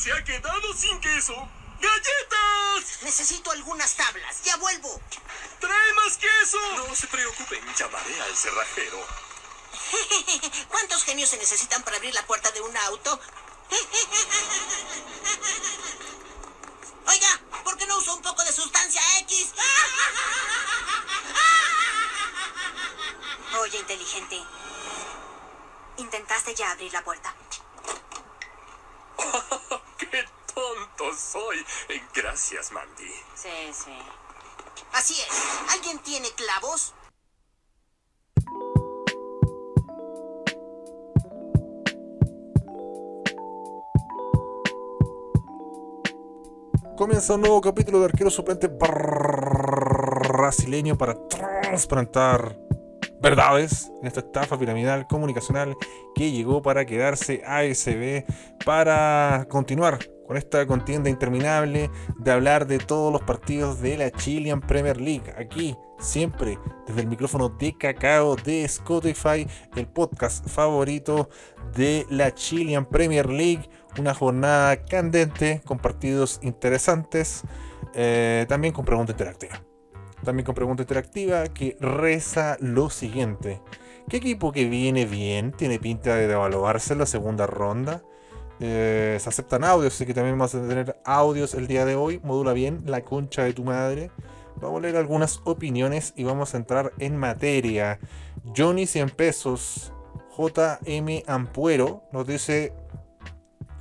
Se ha quedado sin queso. ¡Galletas! Necesito algunas tablas. Ya vuelvo. ¡Trae más queso! No se preocupen, llamaré al cerrajero. ¿Cuántos genios se necesitan para abrir la puerta de un auto? Oiga, ¿por qué no uso un poco de sustancia X? Oye, inteligente. ¿Intentaste ya abrir la puerta? ¡Qué tonto soy! Eh, Gracias, Mandy. Sí, sí. Así es. ¿Alguien tiene clavos? Comienza un nuevo capítulo de Arquero Suplente brasileño para trasplantar verdades en esta estafa piramidal comunicacional que llegó para quedarse ASB para continuar con esta contienda interminable de hablar de todos los partidos de la Chilean Premier League. Aquí, siempre, desde el micrófono de cacao de Spotify, el podcast favorito de la Chilean Premier League. Una jornada candente con partidos interesantes, eh, también con pregunta interactiva. También con pregunta interactiva que reza lo siguiente. ¿Qué equipo que viene bien tiene pinta de devaluarse en la segunda ronda? Eh, se aceptan audios, así que también vamos a tener audios el día de hoy. Modula bien la concha de tu madre. Vamos a leer algunas opiniones y vamos a entrar en materia. Johnny 100 pesos, JM Ampuero nos dice: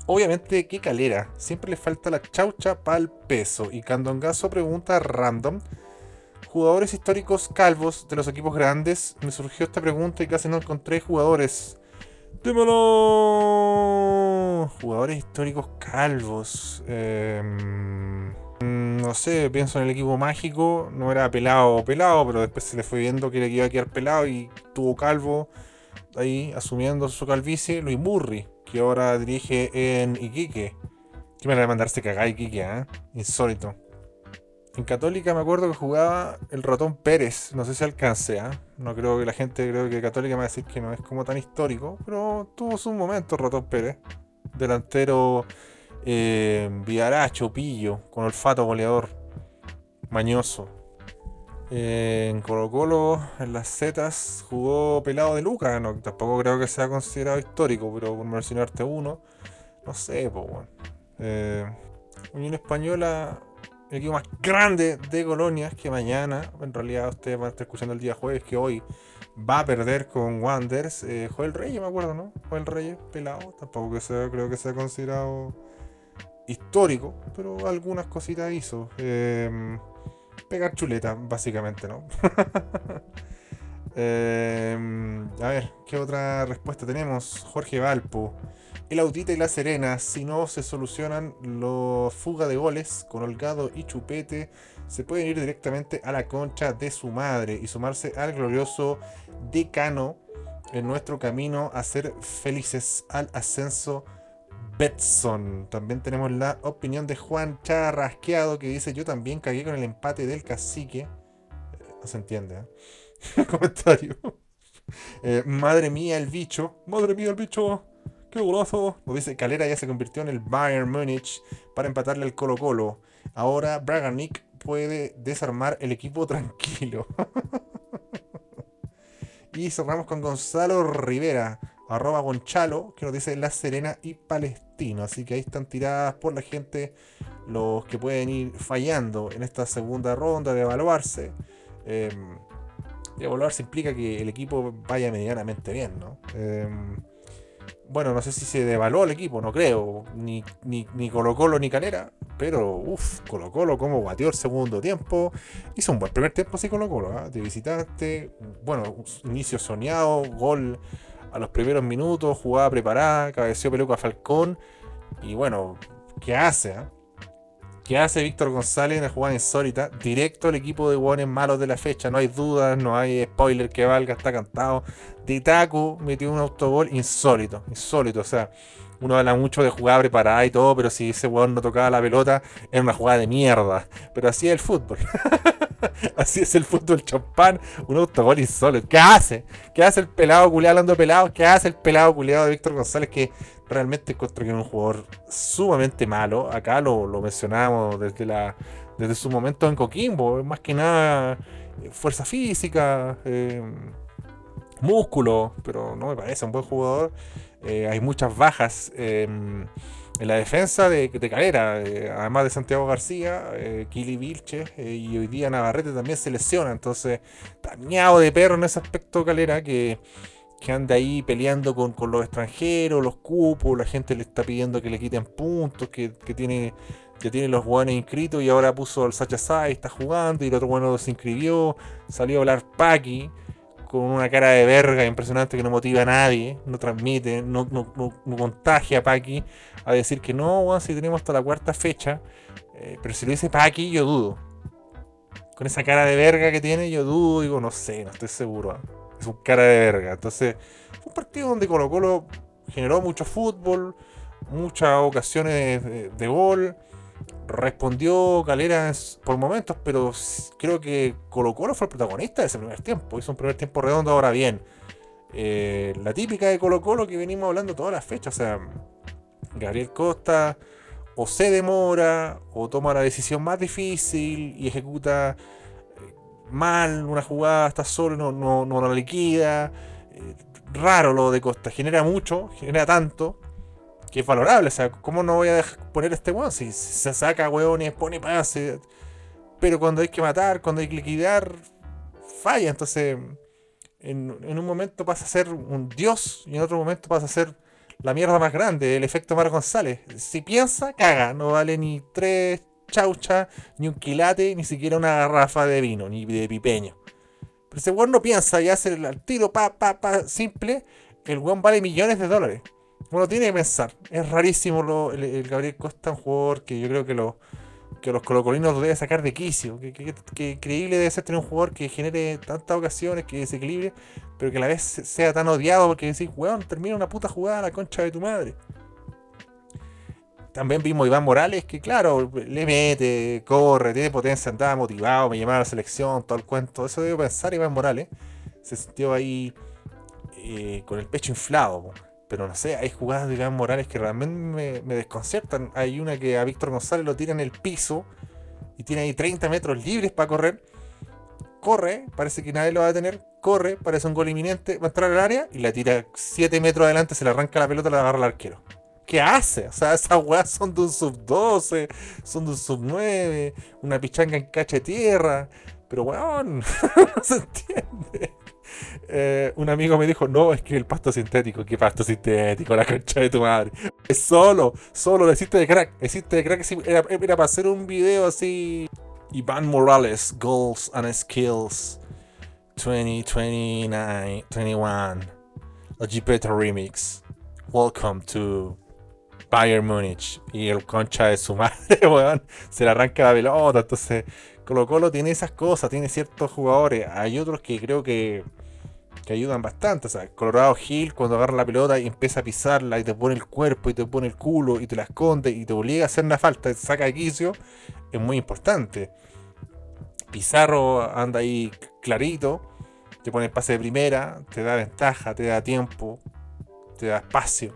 Obviamente, qué calera. Siempre le falta la chaucha pa'l peso. Y Candongazo pregunta random. Jugadores históricos calvos de los equipos grandes. Me surgió esta pregunta y casi no encontré jugadores. ¡Dímelo! Jugadores históricos calvos. Em, no sé, pienso en el equipo mágico. No era pelado o pelado, pero después se le fue viendo que le iba a quedar pelado y tuvo calvo. Ahí asumiendo su calvicie. Luis Murri, que ahora dirige en Iquique. ¿Qué me la de mandarse cagar Iquique, ah? Insólito. En Católica me acuerdo que jugaba el ratón Pérez. No sé si alcance, ¿ah? No creo que la gente, creo que Católica me va a decir que no es como tan histórico. Pero tuvo su momento el ratón Pérez. Delantero eh, pillo, con olfato goleador. Mañoso. Eh, en Colo Colo, en las Zetas, jugó pelado de Luca. No, tampoco creo que sea considerado histórico, pero por mencionarte uno, no sé, pues bueno. Eh, Unión Española, el equipo más grande de colonias que mañana, en realidad ustedes van a estar escuchando el día jueves, que hoy va a perder con Wanders. Eh, Joel Reyes, me acuerdo, ¿no? Joel Reyes, pelado, tampoco que sea, creo que sea considerado histórico, pero algunas cositas hizo. Eh, pegar chuleta, básicamente, ¿no? Eh, a ver, ¿qué otra respuesta tenemos? Jorge Valpo. El Autita y La Serena, si no se solucionan los fuga de goles con Holgado y Chupete, se pueden ir directamente a la concha de su madre y sumarse al glorioso decano en nuestro camino a ser felices al ascenso Betson. También tenemos la opinión de Juan Charrasqueado que dice: Yo también cagué con el empate del cacique. Eh, no se entiende, ¿eh? Comentario. Eh, madre mía, el bicho. Madre mía, el bicho. Qué golazo. Nos dice: Calera ya se convirtió en el Bayern Múnich para empatarle al Colo-Colo. Ahora Braganic puede desarmar el equipo tranquilo. y cerramos con Gonzalo Rivera arroba Gonchalo, que nos dice La Serena y Palestino. Así que ahí están tiradas por la gente los que pueden ir fallando en esta segunda ronda de evaluarse. Eh, evaluarse implica que el equipo vaya medianamente bien, ¿no? Eh, bueno, no sé si se devaluó el equipo, no creo. Ni, ni, ni Colo Colo ni Calera. Pero, uff, Colo Colo como batió el segundo tiempo. Hizo un buen primer tiempo así Colo Colo. ¿eh? Te visitaste. Bueno, inicio soñado, gol a los primeros minutos, jugada preparada, cabeció peluca Falcón. Y bueno, ¿qué hace? Eh? ¿Qué hace Víctor González en la jugada insólita? Directo al equipo de hueones malos de la fecha. No hay dudas, no hay spoiler que valga, está cantado. Titaku metió un autogol insólito, insólito. O sea, uno habla mucho de jugada preparada y todo, pero si ese hueón no tocaba la pelota, era una jugada de mierda. Pero así es el fútbol. Así es el fútbol champán, un autogol insólito. ¿Qué hace? ¿Qué hace el pelado culiado hablando pelado? ¿Qué hace el pelado culiado de Víctor González? Que realmente encuentro que un jugador sumamente malo. Acá lo, lo mencionamos desde, la, desde su momento en Coquimbo. Más que nada eh, fuerza física, eh, músculo, pero no me parece un buen jugador. Eh, hay muchas bajas en la defensa de, de Calera, eh, además de Santiago García, eh, Kili Vilches eh, y hoy día Navarrete también se lesiona. Entonces, tañado de perro en ese aspecto Calera que, que anda ahí peleando con, con, los extranjeros, los cupos, la gente le está pidiendo que le quiten puntos, que, que tiene que tiene los buenos inscritos y ahora puso al Sacha Sai, está jugando y el otro bueno se inscribió, salió a hablar Paki con una cara de verga impresionante que no motiva a nadie, no transmite, no, contagia a Paki a decir que no, bueno, si tenemos hasta la cuarta fecha, eh, pero si lo dice Paki, yo dudo. Con esa cara de verga que tiene, yo dudo, digo, no sé, no estoy seguro. Es un cara de verga. Entonces, fue un partido donde Colo Colo generó mucho fútbol, muchas ocasiones de gol respondió Calera por momentos, pero creo que Colo Colo fue el protagonista de ese primer tiempo. Hizo un primer tiempo redondo ahora bien. Eh, la típica de Colo Colo que venimos hablando todas las fechas. O sea, Gabriel Costa o se demora o toma la decisión más difícil y ejecuta eh, mal una jugada, está solo, no, no, no la liquida. Eh, raro lo de Costa, genera mucho, genera tanto que es valorable. O sea, ¿cómo no voy a poner este weón? Si se saca weones, pone pase. Pero cuando hay que matar, cuando hay que liquidar, falla. Entonces, en, en, un momento pasa a ser un dios y en otro momento pasa a ser la mierda más grande, el efecto Mar González. Si piensa, caga. No vale ni tres chauchas, ni un quilate, ni siquiera una garrafa de vino, ni de pipeño. Pero ese weón no piensa y hace el tiro pa, pa, pa, simple. El weón vale millones de dólares. Uno tiene que pensar. Es rarísimo lo, el, el, Gabriel Costa, un jugador que yo creo que, lo, que los colocolinos lo debe sacar de quicio. Que, que, increíble debe ser tener un jugador que genere tantas ocasiones, que desequilibre, pero que a la vez sea tan odiado porque decís, weón, termina una puta jugada a la concha de tu madre. También vimos Iván Morales que, claro, le mete, corre, tiene potencia, andaba motivado, me llamaba a la selección, todo el cuento. Eso debo pensar, Iván Morales. Se sintió ahí eh, con el pecho inflado. Pero no sé, hay jugadas de Iván Morales que realmente me, me, desconciertan. Hay una que a Víctor González lo tira en el piso y tiene ahí 30 metros libres para correr. Corre, parece que nadie lo va a detener. Corre, parece un gol inminente. Va a entrar al área y la tira 7 metros adelante, se le arranca la pelota la agarra el arquero. ¿Qué hace? O sea, esas weas son de un sub 12, son de un sub 9, una pichanga en cacha de tierra. Pero weón, no se entiende. Eh, un amigo me dijo, no, es que el pasto sintético, ¿qué pasto sintético? La concha de tu madre. Es solo, solo, existe de crack. Existe de crack. Era, para hacer un video así. Iván Morales, Goals and Skills 2029, 21. La Remix. Welcome to Bayern Munich. Y el concha de su madre, weón, se le arranca la pelota. Entonces, Colo Colo tiene esas cosas, tiene ciertos jugadores. Hay otros que creo que que ayudan bastante. O sea, Colorado Hill cuando agarra la pelota y empieza a pisarla y te pone el cuerpo y te pone el culo y te la esconde y te obliga a hacer una falta, te saca de quicio, es muy importante. Pizarro anda ahí clarito, te pone el pase de primera, te da ventaja, te da tiempo, te da espacio.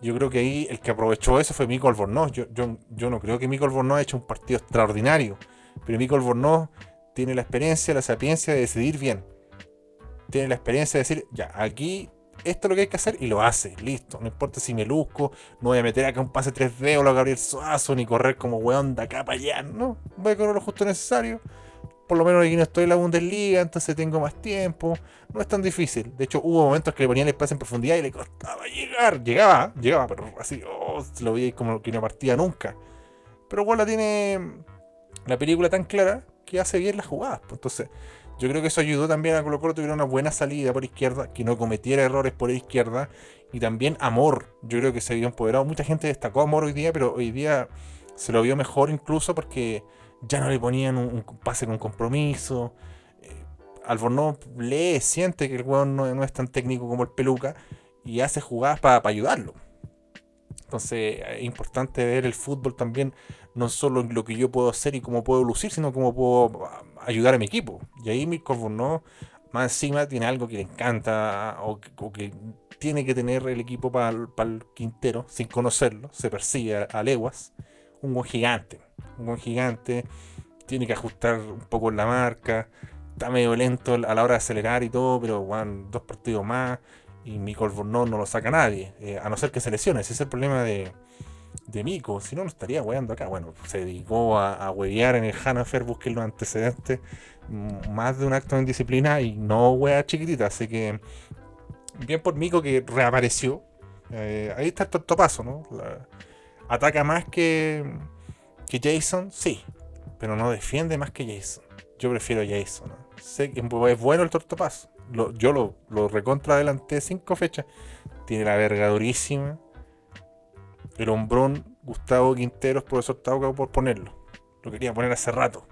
Yo creo que ahí el que aprovechó eso fue Mico Albornoz. Yo, yo, yo no creo que Mico Albornoz haya hecho un partido extraordinario, pero Mico Albornoz tiene la experiencia, la sapiencia de decidir bien tiene la experiencia de decir, ya, aquí esto es lo que hay que hacer y lo hace, listo. No importa si me luzco, no voy a meter acá un pase 3D o lo Gabriel Suazo, ni correr como weón de acá para allá, no. Voy a correr lo justo necesario. Por lo menos aquí no estoy en la Bundesliga, entonces tengo más tiempo. No es tan difícil. De hecho, hubo momentos que le ponían el pase en profundidad y le costaba llegar. Llegaba, llegaba, pero así, oh, lo veía como que no partía nunca. Pero igual la tiene la película tan clara que hace bien las jugadas. Pues. Entonces, yo creo que eso ayudó también a Colo Colo tuviera una buena salida por izquierda, que no cometiera errores por izquierda. Y también Amor, yo creo que se vio empoderado. Mucha gente destacó Amor hoy día, pero hoy día se lo vio mejor incluso porque ya no le ponían un, pase con compromiso. Eh, Albornoz lee, siente que el jugador no, no, es tan técnico como el Peluca y hace jugadas para ayudarlo. Entonces es importante ver el fútbol también, no solo en lo que yo puedo hacer y cómo puedo lucir, sino cómo puedo ah, ayudar a mi equipo. Y ahí Mirko no más encima tiene algo que le encanta o, que tiene que tener el equipo para el Quintero, sin conocerlo, se persigue a, leguas, un buen gigante. Un buen gigante, tiene que ajustar un poco la marca, está medio lento a la hora de acelerar y todo, pero van dos partidos más y Mico Albornoz no lo saca nadie, eh, a no ser que se lesione. Ese es el problema de, de Mico, si no, no estaría weando acá. Bueno, se dedicó a, a huevear en el Hanafer, busqué los antecedentes, mm, más de un acto de indisciplina y no wea chiquitita. Así que, bien por Mico que reapareció. Eh, ahí está el tortopaso, ¿no? ataca más que, que Jason, sí, pero no defiende más que Jason. Yo prefiero Jason. Sé que es bueno el tortopaso yo lo, lo recontra adelanté cinco fechas. Tiene la verga durísima. El hombrón Gustavo Quinteros, profesor Tauca, por ponerlo. Lo quería poner hace rato.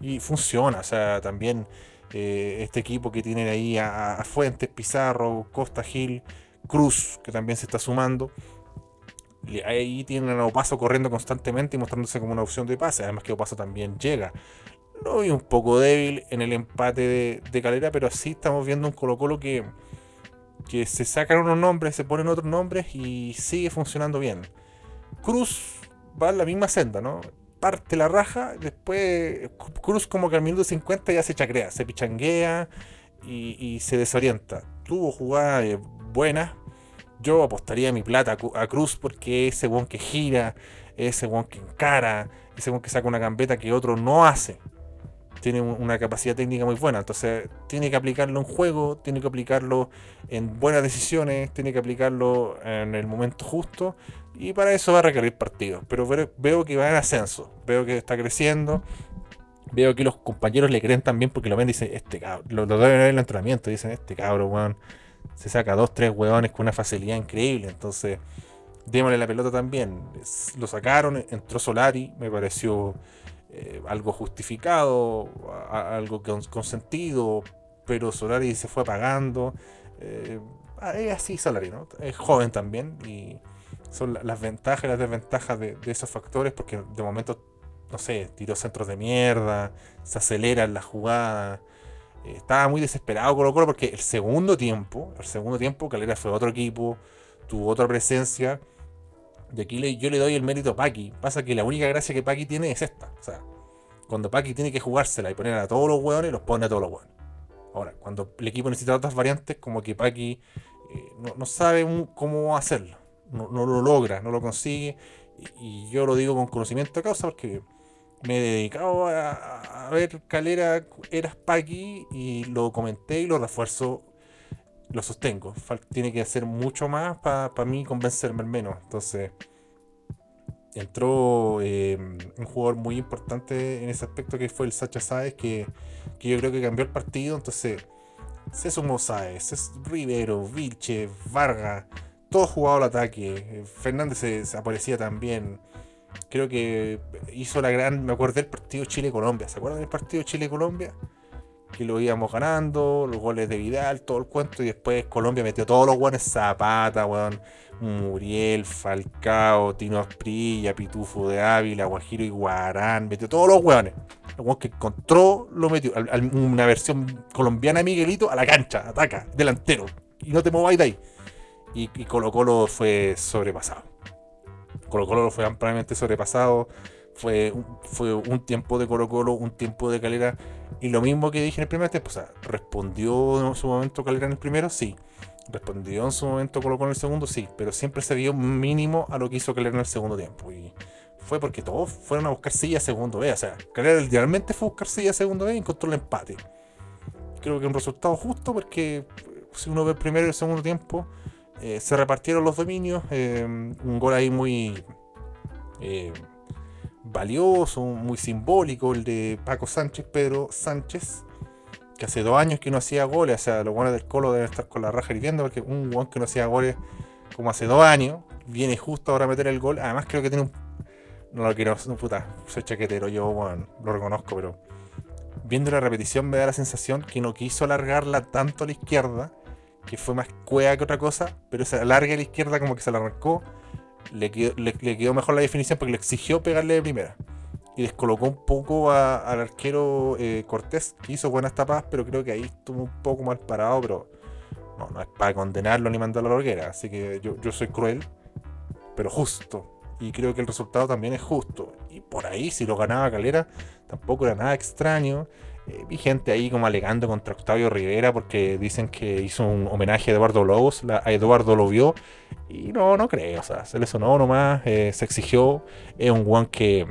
Y funciona. O sea, también eh, este equipo que tiene ahí a, Fuentes, Pizarro, Costa Gil, Cruz, que también se está sumando. Ahí tienen a Opaso corriendo constantemente y mostrándose como una opción de pase. Además que Opaso también llega. Lo vi un poco débil en el empate de, Calera, pero sí estamos viendo un Colo Colo que, que se sacan unos nombres, se ponen otros nombres y sigue funcionando bien. Cruz va en la misma senda, ¿no? Parte la raja, después Cruz como que al minuto 50 ya se chacrea, se pichanguea y, se desorienta. Tuvo jugadas buenas. Yo apostaría mi plata a Cruz porque es ese one que gira, ese one que encara, ese one que saca una gambeta que otro no hace tiene una capacidad técnica muy buena. Entonces, tiene que aplicarlo en juego, tiene que aplicarlo en buenas decisiones, tiene que aplicarlo en el momento justo. Y para eso va a requerir partidos. Pero veo que va en ascenso, veo que está creciendo. Veo que los compañeros le creen también porque lo ven y dicen, este cabrón, lo, deben ver en el entrenamiento, dicen, este cabrón, weón, se saca dos, tres weones con una facilidad increíble. Entonces, démosle la pelota también. Lo sacaron, entró Solari, me pareció eh, algo justificado, algo consentido, pero Solari se fue pagando. Eh, es así Solari, ¿no? Es joven también y son las ventajas y las desventajas de, esos factores porque de momento, no sé, tiró centros de mierda, se acelera en la jugada. Eh, estaba muy desesperado Colo Colo porque el segundo tiempo, el segundo tiempo Calera fue otro equipo, tuvo otra presencia y aquí yo le doy el mérito a Paki. Pasa que la única gracia que Paki tiene es esta. O sea, cuando Paki tiene que jugársela y poner a todos los hueones, los pone a todos los hueones. Ahora, cuando el equipo necesita otras variantes, como que Paki eh, no, sabe cómo hacerlo. No, lo logra, no lo consigue. Y, yo lo digo con conocimiento de causa porque me he dedicado a, ver Calera eras Paki y lo comenté y lo refuerzo lo sostengo. tiene que hacer mucho más para mí convencerme al menos. Entonces, entró em, un jugador muy importante en ese aspecto que fue el Sacha Sáez, que, yo creo que cambió el partido. Entonces, se sumó Sáez, Rivero, Vilche, Vargas, todos jugaban al ataque. Fernández se, aparecía también. Creo que hizo la gran. Me acuerdo del partido Chile-Colombia. ¿Se acuerdan del partido Chile-Colombia? Que lo íbamos ganando, los goles de Vidal, todo el cuento, y después Colombia metió todos los guanes Zapata, weón, Muriel, Falcao, Tino Asprilla, Pitufo de Ávila, Guajiro y Guarán, metió todos los weones. El weón que encontró lo metió. una versión colombiana de Miguelito a la cancha, ataca, delantero. Y no te mováis de ahí. Y, y Colo Colo fue sobrepasado. Colo Colo fue ampliamente sobrepasado. Fue, fue un tiempo de Colo Colo, un tiempo de Calera. Y lo mismo que dije en el primer tiempo, o sea, ¿respondió en su momento Calera en el primero? Sí. ¿Respondió en su momento Colo Colo en el segundo? Sí. Pero siempre se vio mínimo a lo que hizo Calera en el segundo tiempo. Y fue porque todos fueron a buscar silla segundo B. O sea, Calera literalmente fue a buscar silla segundo B y encontró el empate. Creo que un resultado justo porque si uno ve el primero y el segundo tiempo, eh, se repartieron los dominios. Eh, un gol ahí muy... Eh, valioso, muy simbólico, el de Paco Sánchez, Pedro Sánchez, que hace dos años que no hacía goles, o sea, los buenos del Colo deben estar con la raja hirviendo, porque un guan que no hacía goles como hace dos años, viene justo ahora a meter el gol, además creo que tiene un... No lo quiero, no puta, soy chaquetero, yo bueno, lo reconozco, pero viendo la repetición me da la sensación que no quiso alargarla tanto a la izquierda, que fue más cueva que otra cosa, pero esa larga a la izquierda como que se la arrancó le quedó, mejor la definición porque le exigió pegarle de primera. Y descolocó un poco a- al arquero eh, Cortés, hizo buenas tapas, pero creo que ahí estuvo un poco mal parado, pero no, no es para condenarlo ni mandarlo a la hoguera. Así que yo, yo soy cruel, pero justo. Y creo que el resultado también es justo. Y por ahí, si lo ganaba Calera, tampoco era nada extraño. Eh, vi gente ahí como alegando contra Octavio Rivera porque dicen que hizo un homenaje a Eduardo Lobos, a Eduardo lo vio. Y no, no creo, o sea, se le sonó nomás, eh, se exigió. Es un guan que,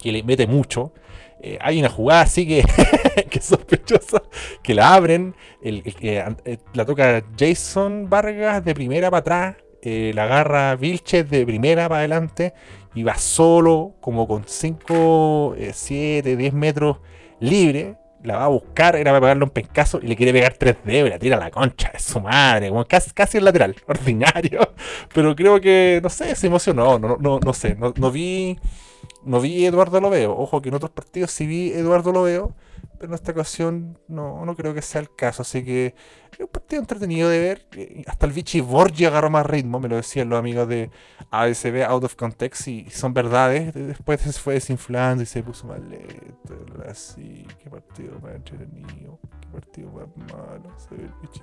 que le mete mucho. Eh, hay una jugada así que, que es sospechosa, que la abren, eh, la toca Jason Vargas de primera para atrás, la agarra Vilches de primera para adelante y va solo, como con 5, 7, 10 metros libre. La va a buscar, era para pegarle un pencazo y le quiere pegar 3 dedos y la tira a la concha de su madre, como casi, casi el lateral, ordinario. Pero creo que, no sé, se emocionó, no, no, no sé, no, no vi no vi Eduardo Loveo. Ojo que en otros partidos sí vi Eduardo Loveo, pero en esta ocasión no, no creo que sea el caso. Así que es un partido entretenido de ver. Eh, Hasta el Vichy Borgi agarró más ritmo, me lo decían los amigos de ASB Out of Context y son verdades. De- Después se fue desinflando y se puso más lento. Así, qué partido más entretenido, qué partido más malo. Se ve el Vichy.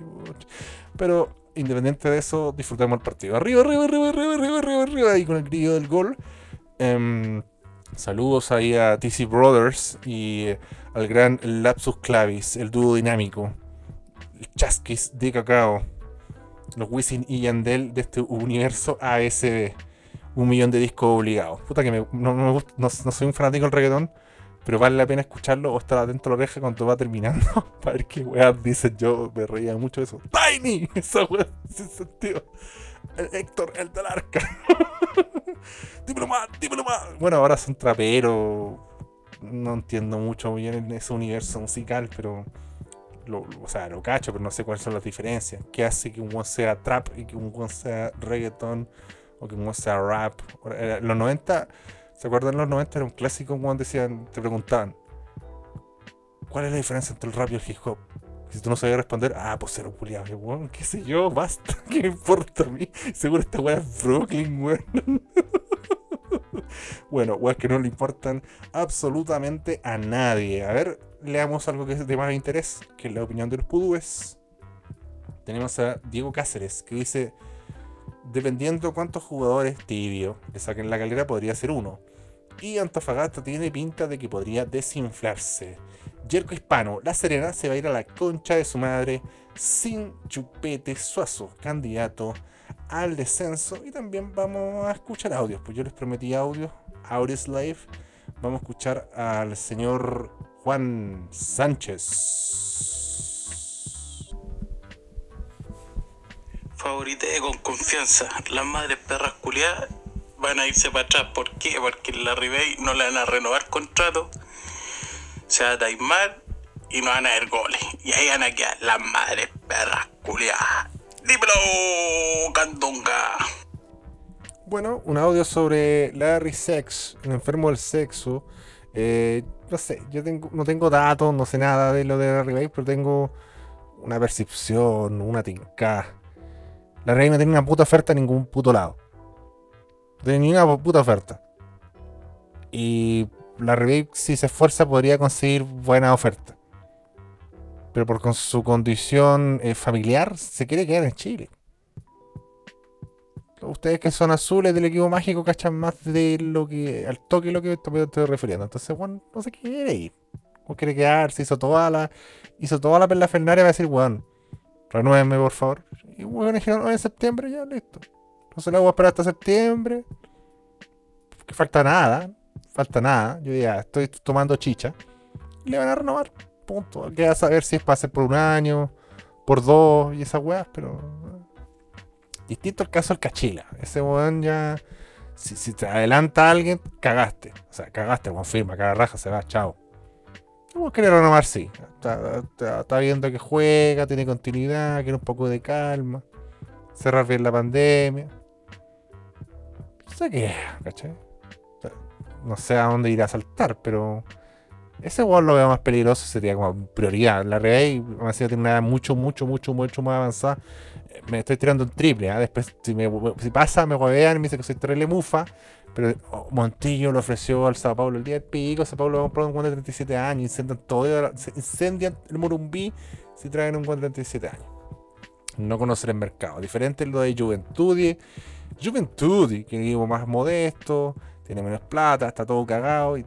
Pero independiente de eso, disfrutamos el partido. Arriba, arriba, arriba, arriba, arriba, arriba, arriba, ahí con el grillo del gol. Em, saludos ahí a TC Brothers y eh, al gran Lapsus Clavis, el dúo dinámico. El Chasquis de Cacao. Los Wisin y Yandel de este universo ASB. Un millón de discos obligados. Puta que me- no, gusta- no- soy un fanático del reggaetón, pero vale la pena escucharlo o estar atento a la oreja cuando va terminando para ver qué weas dicen. Yo me reía mucho de eso. ¡Tiny! Esa wea sin sentido. El Héctor, el del arca. dímelo más, dímelo más. Bueno, ahora son traperos. No entiendo mucho bien en ese universo musical, pero. O sea, lo cacho, pero no sé cuáles son las diferencias. ¿Qué hace que un one sea trap y que un one sea reggaeton? O que un one sea rap. En los 90, ¿se acuerdan? Los 90 era un clásico cuando decían, te preguntaban, ¿cuál es la diferencia entre el rap y el hip hop? Si tú no sabías responder, ah, pues cero culiado. Weón, qué sé yo, basta, ¿qué me importa a mí? Seguro esta weá es Brooklyn, weón. bueno, weas que no le importan absolutamente a nadie. A ver, leamos algo que es de más interés, que es la opinión de los pudúes. Tenemos a Diego Cáceres, que dice, dependiendo cuántos jugadores tibio le saquen la calera, podría ser uno. Y Antofagasta tiene pinta de que podría desinflarse. Yerko Hispano, La Serena se va a ir a la concha de su madre sin chupete suazo, candidato al descenso. Y también vamos a escuchar audios, pues yo les prometí audios, audios live. Vamos a escuchar al señor Juan Sánchez. Favorité con confianza. Las madres perras culiadas van a irse para atrás. ¿Por qué? Porque la Ribey no le van a renovar contrato. Se va a taimar y no van a haber goles. Y ahí van a quedar las madres perras culiadas. Dímelo, Candonga. Bueno, un audio sobre Larry Sex, un enfermo del sexo. Eh, no sé, yo tengo, no tengo datos, no sé nada de lo de Larry Bay, pero tengo una percepción, una tinca. La reina tiene una puta oferta en ningún puto lado. No tiene ni una puta oferta. Y la Bay, si se esfuerza, podría conseguir buena oferta. Pero por con su condición eh, familiar, se quiere quedar en Chile. Ustedes que son azules del equipo mágico cachan más de lo que. al toque lo que estoy refiriendo. Entonces, bueno, no se quiere ir. No quiere quedarse, hizo toda la. hizo toda la perla fernaria va a decir, weón, renuévenme por favor. Y bueno, dijeron, "Oh, en septiembre ya, listo. Entonces la voy a esperar hasta septiembre. Que falta nada. Falta nada. Yo ya estoy tomando chicha. Le van a renovar. Punto. Queda saber si es para ser por un año, por dos y esas weas, pero. Distinto el caso del Cachila. Ese weón ya. Si, si te adelanta alguien, cagaste. O sea, cagaste, weón firma, cada raja se va, chao. Weón quiere renovar, sí. Está, viendo que juega, tiene continuidad, quiere un poco de calma. Cerrar bien la pandemia. No sé qué, ¿cachai? No sé a dónde irá a saltar, pero. Ese weón lo veo más peligroso, sería como prioridad. La Rey, tiene una edad mucho, mucho, mucho, mucho más avanzada me estoy tirando un triple. ¿ah? Después, si, me, pasa, me huevean, me dicen que soy terrible mufa. Pero oh, Montillo lo ofreció al Sao Paulo el día del pico. Sao Paulo comprar un guante de 37 años. Incendian todo. Incendian el Morumbí si traen un guante de 37 años. No conocer el mercado. Diferente lo de Juventudi. Juventudi, que es más modesto, tiene menos plata, está todo cagado y,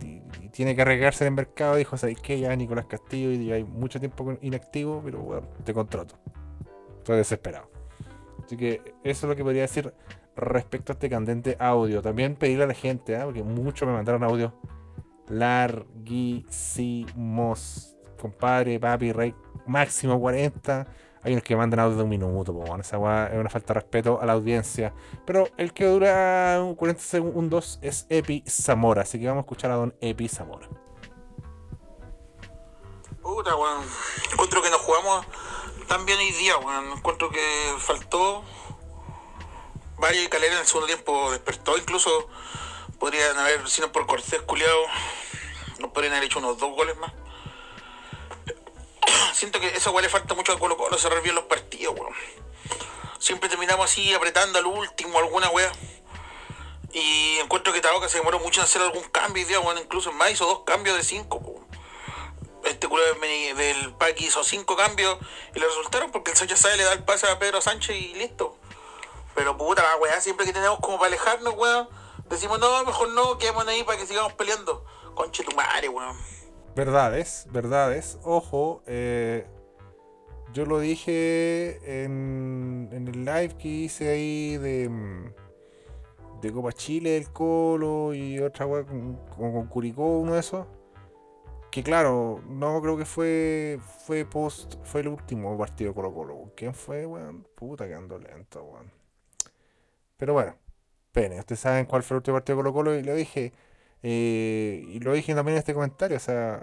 tiene que arriesgarse en el mercado. Dijo, ¿sabes qué? Ya Nicolás Castillo y hay mucho tiempo inactivo, pero bueno, te contrato. Estoy desesperado. Así que eso es lo que podría decir respecto a este candente audio. También pedirle a la gente, ¿ah? porque muchos me mandaron audios larguísimos. Compadre, papi, rey, máximo 40. Hay unos que mandan audio de un minuto, esa weá es una falta de respeto a la audiencia. Pero el que dura un 40 segundos es Epi Zamora, así que vamos a escuchar a don Epi Zamora. Puta, weón. Encuentro que nos jugamos tan bien hoy día, weón. Encuentro que faltó. Varios y Calera en el segundo tiempo despertó. Incluso podrían haber, si no por Cortés culiado, nos podrían haber hecho unos dos goles más. Siento que eso igual le falta mucho a Colo Colo cerrar bien los partidos, weón. Siempre terminamos así apretando al último, alguna wea. Y encuentro que Taboca se demoró mucho en hacer algún cambio hoy día, weón. Incluso más hizo dos cambios de cinco, weón este culo del, Paqui hizo cinco cambios y le resultaron porque el Sánchez Sáez le da el pase a Pedro Sánchez y listo. Pero puta, weá, siempre que tenemos como para alejarnos, weón, decimos no, mejor no, quedémonos ahí para que sigamos peleando. Conche tu madre, weón. Verdades, verdades. Ojo, eh, yo lo dije en, el live que hice ahí de, Copa Chile, el Colo y otra con, con Curicó, uno de esos. Que claro, no creo que fue fue post, fue el último partido de Colo Colo. ¿Quién fue, weón? Puta que ando lento, weón. Pero bueno, pene, ustedes saben cuál fue el último partido de Colo Colo y lo dije. Eh, y lo dije también en este comentario, o sea,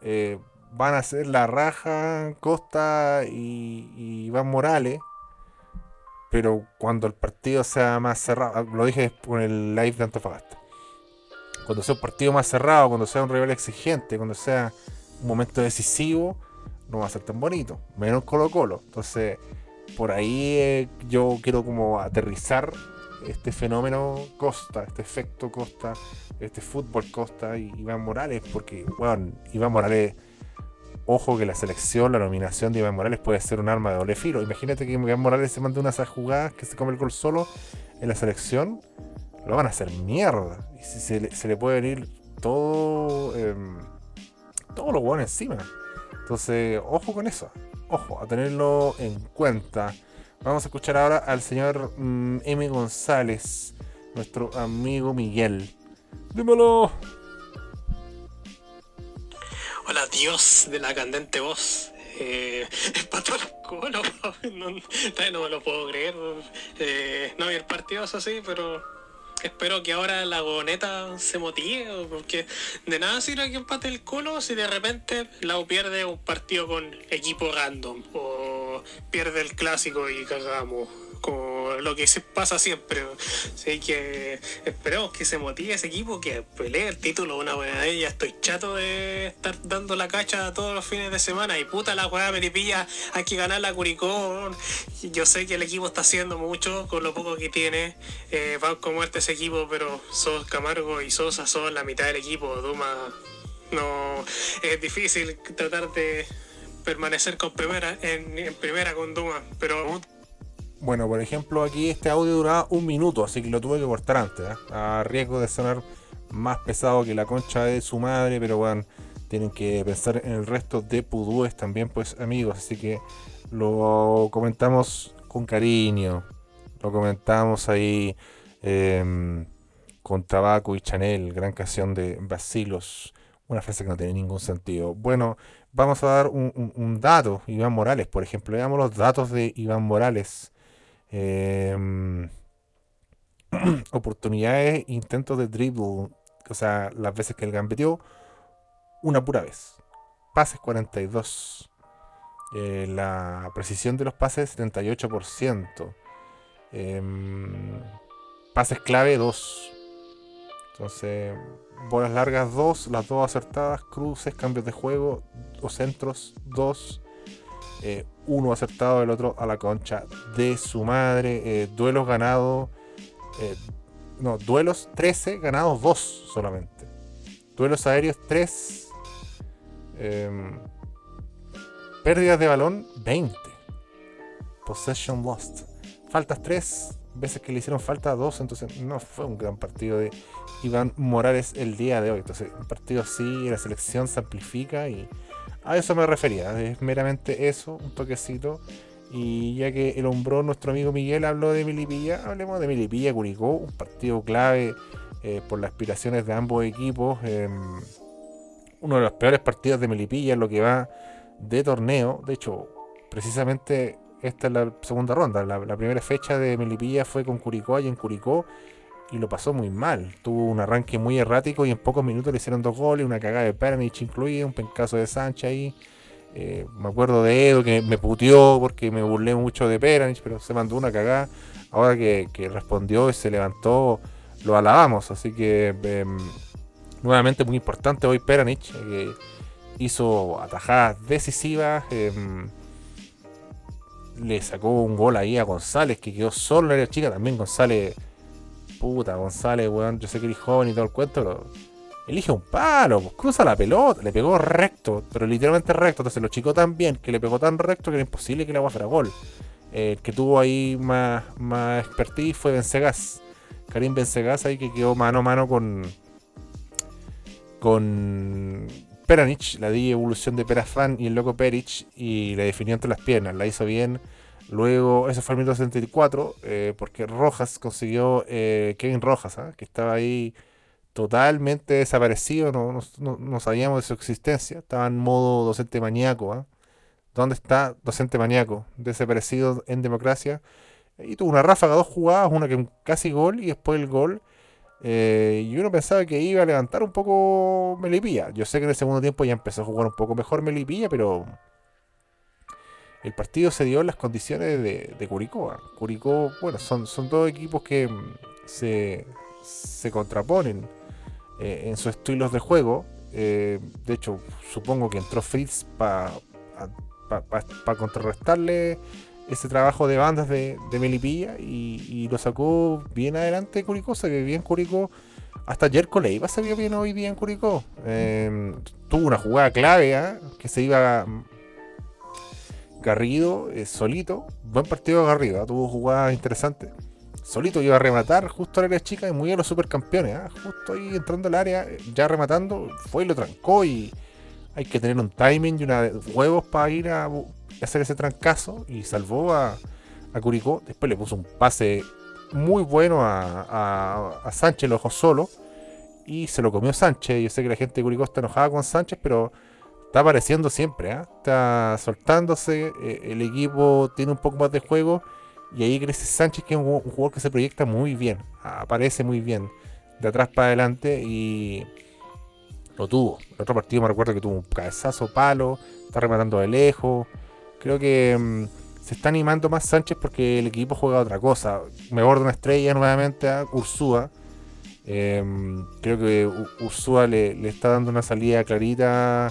eh, van a ser la raja Costa y, y Morales. Pero cuando el partido sea más cerrado, lo dije en el live de Antofagasta. Cuando sea un partido más cerrado, cuando sea un rival exigente, cuando sea un momento decisivo, no va a ser tan bonito. Menos Colo Colo. Entonces, por ahí eh, yo quiero como aterrizar este fenómeno Costa, este efecto Costa, este fútbol Costa y Iván Morales, porque, bueno, Iván Morales, ojo que la selección, la nominación de Iván Morales puede ser un arma de doble filo. Imagínate que Iván Morales se manda una de esas jugadas que se come el gol solo en la selección, lo van a hacer mierda. Y si se, le, puede venir todo, eh, todo lo bueno encima. Entonces, ojo con eso. Ojo, a tenerlo en cuenta. Vamos a escuchar ahora al señor mm, M. González, nuestro amigo Miguel. Dímelo. Hola, Dios de la candente voz. Eh, el colo, no, todavía no me lo puedo creer. Eh, no vi el partido, eso sí, pero espero que ahora la goneta se motive, porque de nada sirve que empate el colo si de repente la pierde un partido con equipo random, o pierde el clásico y cagamos. Como lo que se pasa siempre. Así que esperemos que se motive ese equipo, que pelee el título una buena vez. Ya estoy chato de estar dando la cacha todos los fines de semana. Y puta la weá, Melipilla, hay que ganar la Curicó. Yo sé que el equipo está haciendo mucho con lo poco que tiene. Eh, va con muerte ese equipo, pero Sos Camargo y Sosa son la mitad del equipo. Duma no es difícil tratar de permanecer con primera en, en primera con Duma, pero Bueno, por ejemplo, aquí este audio duraba un minuto, así que lo tuve que cortar antes, ¿eh? a riesgo de sonar más pesado que la concha de su madre, pero bueno, tienen que pensar en el resto de pudúes también, pues amigos, así que lo comentamos con cariño, lo comentamos ahí eh, con Tabaco y Chanel, gran canción de Basilos, una frase que no tiene ningún sentido. Bueno, vamos a dar un- un dato, Iván Morales, por ejemplo, veamos los datos de Iván Morales. Em, oportunidades, intentos de dribble, o sea, las veces que él gambeteó, una pura vez. Pases 42. Eh, la precisión de los pases 78%. Em, pases clave 2. Entonces, bolas largas 2, las dos acertadas, cruces, cambios de juego o centros 2. Eh, uno acertado, el otro a la concha de su madre. Eh, duelos ganados, eh, no, duelos 13, ganados 2 solamente. Duelos aéreos 3. em, pérdidas de balón 20. Possession lost. Faltas 3. Veces que le hicieron falta 2. Entonces no fue un gran partido de Iván Morales el día de hoy. Entonces, un partido así, la selección se amplifica y a eso me refería. Es meramente eso, un toquecito. Y ya que el hombrón, nuestro amigo Miguel habló de Milipilla, hablemos de Milipilla Curicó, un partido clave eh, por las aspiraciones de ambos equipos. em, uno de los peores partidos de Melipilla en lo que va de torneo. De hecho, precisamente esta es la segunda ronda. La, la primera fecha de Melipilla fue con Curicó y en Curicó y lo pasó muy mal. Tuvo un arranque muy errático y en pocos minutos le hicieron dos goles, una cagada de Peranich incluida, un pencazo de Sánchez ahí. Eh, me acuerdo de Edo que me puteó porque me burlé mucho de Peranich, pero se mandó una cagada. Ahora que, que respondió y se levantó, lo alabamos. Así que em, nuevamente muy importante hoy Peranich, eh, que hizo atajadas decisivas. em, le sacó un gol ahí a González, que quedó solo en la chica. También González, puta, González, weón. Yo sé que eres joven y todo el cuento, pero elige un palo, pues, cruza la pelota, le pegó recto, pero literalmente recto. Entonces lo chicó tan bien que le pegó tan recto que era imposible que el agua gol. El que tuvo ahí más, más expertise fue Bencegas. Karim Bencegas ahí que quedó mano a mano con. con. Peranich, la di evolución de Perafán y el loco Perich, y le definió entre las piernas, la hizo bien. Luego, eso fue el minuto 74, eh, porque Rojas consiguió, eh, Kevin Rojas, ¿ah? que estaba ahí totalmente desaparecido, no, no- no- no sabíamos de su existencia, estaba en modo docente maníaco. ¿ah? ¿Dónde está docente maníaco? Desaparecido en democracia. Y tuvo una ráfaga, dos jugadas, una que casi gol y después el gol. Eh, y uno pensaba que iba a levantar un poco Melipilla. Yo sé que en el segundo tiempo ya empezó a jugar un poco mejor Melipilla, pero el partido se dio en las condiciones de, Curicó. Curicó, bueno, son, son dos equipos que mm, se, se contraponen eh, en sus estilos de juego. Eh, de hecho, supongo que entró Fritz para contrarrestarle ese trabajo de bandas de, Melipilla y, lo sacó bien adelante Curicó. Se ve bien Curicó. Hasta Jerko Leiva se vio bien hoy día en Curicó. Eh, tuvo una jugada clave ¿ah? que se iba Garrido eh, solito. Buen partido de Garrido. ¿ah? Tuvo jugadas interesantes. Solito iba a rematar justo al área chica y muy a los supercampeones. ¿ah? Justo ahí entrando al área, eh, ya rematando, fue y lo trancó. Y hay que tener un timing y una huevos para ir a hacer ese trancazo. Y salvó a, a Curicó. Después le puso un pase muy bueno a, a- a Sánchez, lo dejó solo. Y se lo comió Sánchez. Yo sé que la gente de Curicó está enojada con Sánchez, pero está apareciendo siempre. ¿ah? Está soltándose. eh, el equipo tiene un poco más de juego. Y ahí crece Sánchez, que es un, jugador que se proyecta muy bien. Aparece muy bien. De atrás para adelante. Y lo tuvo. El otro partido me recuerdo que tuvo un cabezazo, palo. Está rematando de lejos. Creo que mm, se está animando más Sánchez porque el equipo juega otra cosa. Me borda una estrella nuevamente a Ursúa. Em, creo que Ursúa le está dando una salida clarita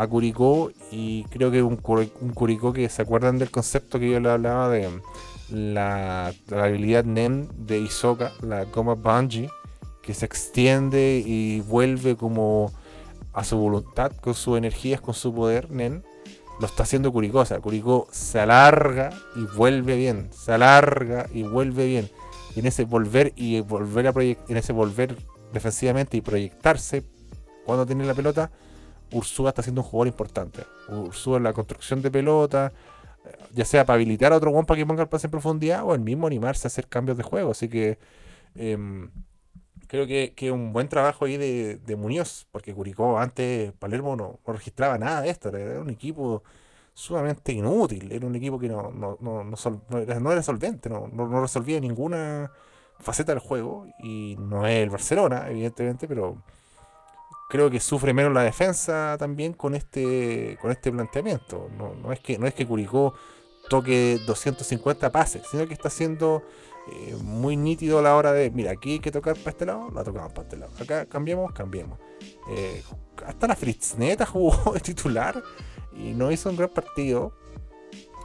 a Curicó y creo que un, un que se acuerdan del concepto que yo le hablaba de la, habilidad NEM de Isoka, la Goma Bungie, que se extiende y vuelve como a su voluntad, con sus energías, con su poder, NEM. Lo está haciendo Curicó, o sea, Curicó se alarga y vuelve bien, se alarga y vuelve bien. Y en ese volver y volver a en ese volver defensivamente y proyectarse cuando tiene la pelota, Ursúa está siendo un jugador importante. Ursúa en la construcción de pelota, eh, ya sea para habilitar a otro guan para que ponga el pase en profundidad o el mismo animarse a hacer cambios de juego. Así que em, creo que, que un buen trabajo ahí de, de Muñoz, porque Curicó antes, Palermo no, no registraba nada de esto, era un equipo sumamente inútil, era un equipo que no, no, no, sol- era, era solvente, no resolvía ninguna faceta del juego y no es el Barcelona, evidentemente, pero creo que sufre menos la defensa también con este con este planteamiento. No, no es que no es que Curicó toque 250 pases, sino que está siendo eh, muy nítido a la hora de, mira, aquí hay que tocar para este lado, la tocamos para este lado. Acá cambiamos, cambiemos. Eh, hasta la Fritzneta jugó de titular y no hizo un gran partido.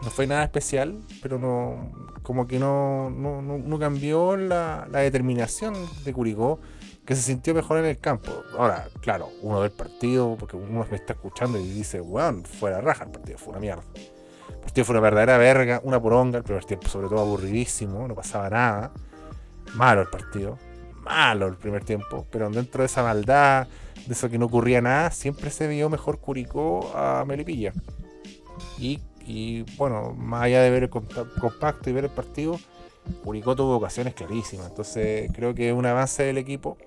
No fue nada especial, pero no como que no, no, no- no cambió la, la determinación de Curicó, que se sintió mejor en el campo. Ahora, claro, uno ve el partido, porque uno me está escuchando y dice, weón, fuera raja el partido, fue una mierda. El partido fue una verdadera verga, una poronga, el primer tiempo sobre todo aburridísimo, no pasaba nada. Malo el partido, malo el primer tiempo, pero dentro de esa maldad, de eso que no ocurría nada, siempre se vio mejor Curicó a Melipilla. Y, y, bueno, más allá de ver el compa- compacto y ver el partido, Curicó tuvo ocasiones clarísimas. Entonces creo que es un avance del equipo.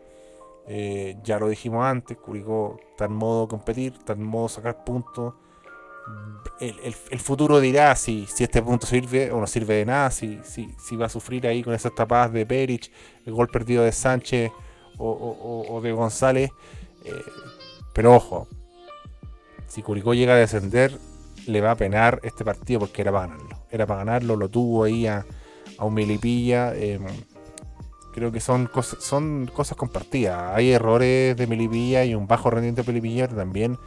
Eh, ya lo dijimos antes, Curicó está en modo competir, está en modo sacar puntos. El, el- futuro dirá si, si este punto sirve o no sirve de nada, si, si, si va a sufrir ahí con esas tapadas de Perich, el gol perdido de Sánchez o, o- de González. Eh, pero ojo, si Curicó llega a descender, le va a penar este partido porque era para ganarlo. Era para ganarlo, lo tuvo ahí a, a un Milipilla. eh, creo que son cosas, son cosas compartidas. Hay errores de Melipilla y un bajo rendimiento de Melipilla, también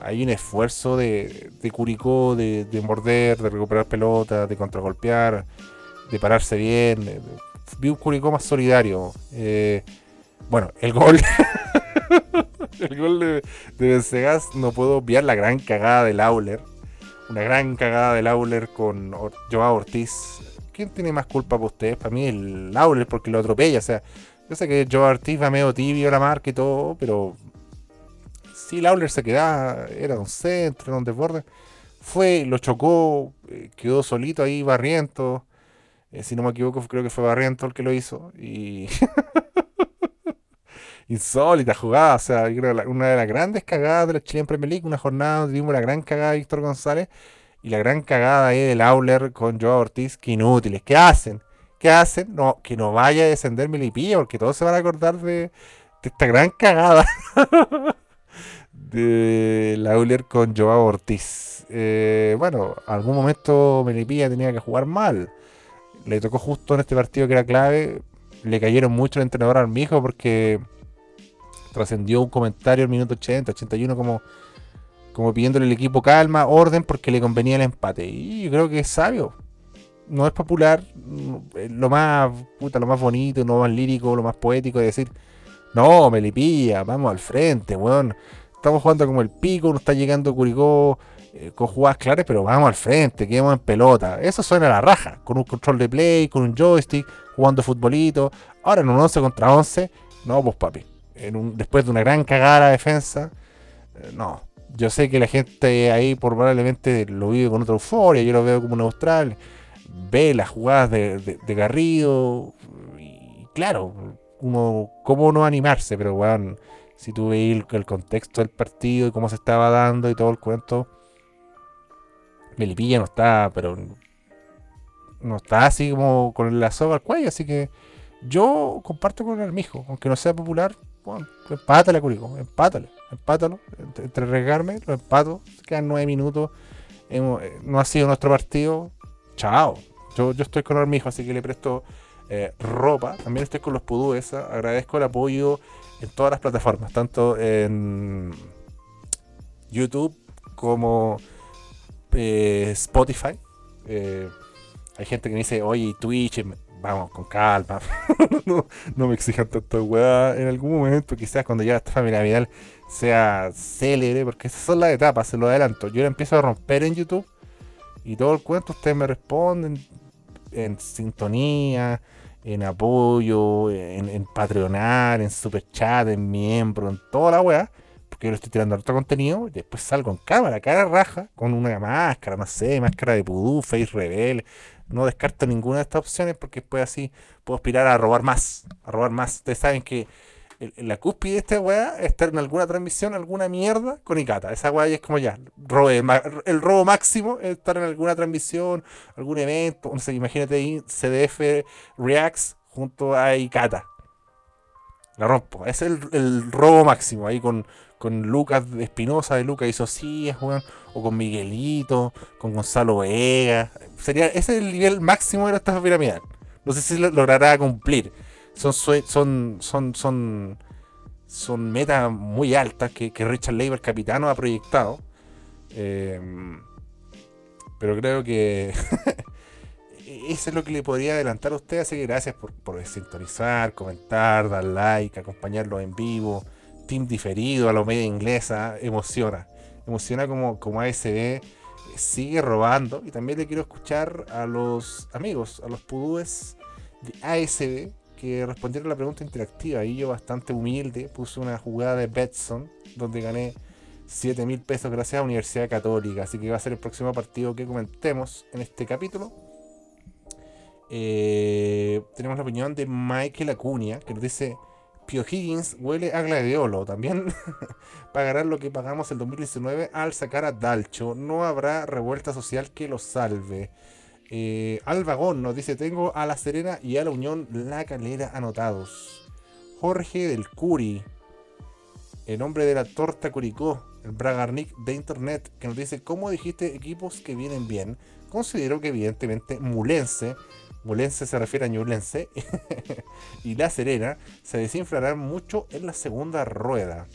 hay un esfuerzo de, de Curicó de, de morder, de recuperar pelota, de contragolpear, de pararse bien. vi un Curicó más solidario. Eh, bueno, el gol. el gol de, de Vencegas, no puedo obviar la gran cagada del Auler. Una gran cagada del Auler con Joao Ortiz. ¿Quién tiene más culpa para ustedes? Para mí el Auler porque lo atropella. O sea, yo sé que Joao Ortiz va medio tibio la marca y todo, pero si el Auler se quedaba, era un centro, era un desborde. Fue, lo chocó, eh, quedó solito ahí, barriento. Eh, si no me equivoco, creo que fue Barriento el que lo hizo. Y. Insólita jugada. O sea, una de las grandes cagadas de la Chilean Premier League. Una jornada donde tuvimos la gran cagada de Víctor González. Y la gran cagada ahí del Auler con Joao Ortiz. Que inútiles. ¿Qué hacen? ¿Qué hacen? No, que no vaya a descender Milipilla. Porque todos se van a acordar de, de esta gran cagada. de Auler con Joao Ortiz. Eh, bueno, algún momento Melipilla tenía que jugar mal. Le tocó justo en este partido que era clave. Le cayeron mucho el entrenador al mijo porque trascendió un comentario al minuto 80, 81 como, como pidiéndole al equipo calma, orden porque le convenía el empate. Y yo creo que es sabio. No es popular, no- es lo más puta, lo más bonito, lo más lírico, lo más poético de decir, no, Melipilla, vamos al frente, weón. Estamos jugando como el pico, no está llegando Curicó eh, con jugadas claras, pero vamos al frente, quedemos en pelota. Eso suena a la raja, con un control de play, con un joystick, jugando futbolito. Ahora en un 11 contra 11, no, pues papi. Después de una gran cagada a defensa, eh, no. Yo sé que la gente ahí probablemente lo vive con otra euforia, yo lo veo como un austral, ve las jugadas de, Garrido, y claro, uno, ¿cómo no animarse? Pero weón, si tú veis el, contexto del partido y cómo se estaba dando y todo el cuento, Melipilla no está, pero no está así como con la soga al cuello, así que yo comparto con el Armijo, aunque no sea popular, bueno, empátale Curicó, empátale, empátalo, entre, arriesgarme, lo empato, quedan nueve minutos, eh, no ha sido nuestro partido, chao, yo, yo estoy con el Armijo, así que le presto eh, ropa, también estoy con los pudúes, agradezco el apoyo en todas las plataformas, tanto en YouTube como eh, Spotify. Hay gente que me dice, oye, Twitch, vamos, con calma. no, me exijan tanto weá. En algún momento, quizás cuando ya esta familia Vidal sea célebre, porque esas son las etapas, se lo adelanto. Yo la empiezo a romper en YouTube y todo el cuento ustedes me responden en sintonía, en apoyo, en, en patreonar, en super chat, en miembro, en toda la weá porque yo le estoy tirando harto contenido, y después salgo en cámara, cara raja, con una máscara, no sé, máscara de pudú, face rebel. No descarto ninguna de estas opciones porque después así puedo aspirar a robar más, a robar más. Ustedes saben que la cúspide de esta weá es estar en alguna transmisión, alguna mierda con Icata. Esa weá ya es como ya, robe, el, robo máximo es estar en alguna transmisión, algún evento, no sé, imagínate CDF Reacts junto a Icata. La rompo. Es el, robo máximo. Ahí con, con Lucas Espinosa de Lucas y Socias, weón. O con Miguelito, con Gonzalo Vega. Sería, ese es el nivel máximo de la estafa piramidal. No sé si lo logrará cumplir. Son, son, son, son, son metas muy altas que, que Richard Leiber, capitano, ha proyectado. Eh, Pero creo que eso es lo que le podría adelantar a usted. Así que gracias por, por sintonizar, comentar, dar like, acompañarlo en vivo. Team diferido a la media inglesa. Emociona. Emociona como, como ASB sigue robando. Y también le quiero escuchar a los amigos, a los pudúes de ASB que respondieron la pregunta interactiva. Y yo, bastante humilde, puse una jugada de Betson donde gané 7 mil pesos gracias a Universidad Católica. Así que va a ser el próximo partido que comentemos en este capítulo. Eh, tenemos la opinión de Michael Acuña, que nos dice: Pio Higgins huele a gladiolo. También pagarán lo que pagamos el 2019 al sacar a Dalcho. No habrá revuelta social que lo salve. Eh, al vagón nos dice: Tengo a La Serena y a la Unión La Calera anotados. Jorge del Curi, el hombre de la torta Curicó, el Bragarnik de Internet, que nos dice: ¿Cómo dijiste equipos que vienen bien? Considero que, evidentemente, Mulense Mulense se refiere a Ñublense y La Serena se desinflarán mucho en la segunda rueda.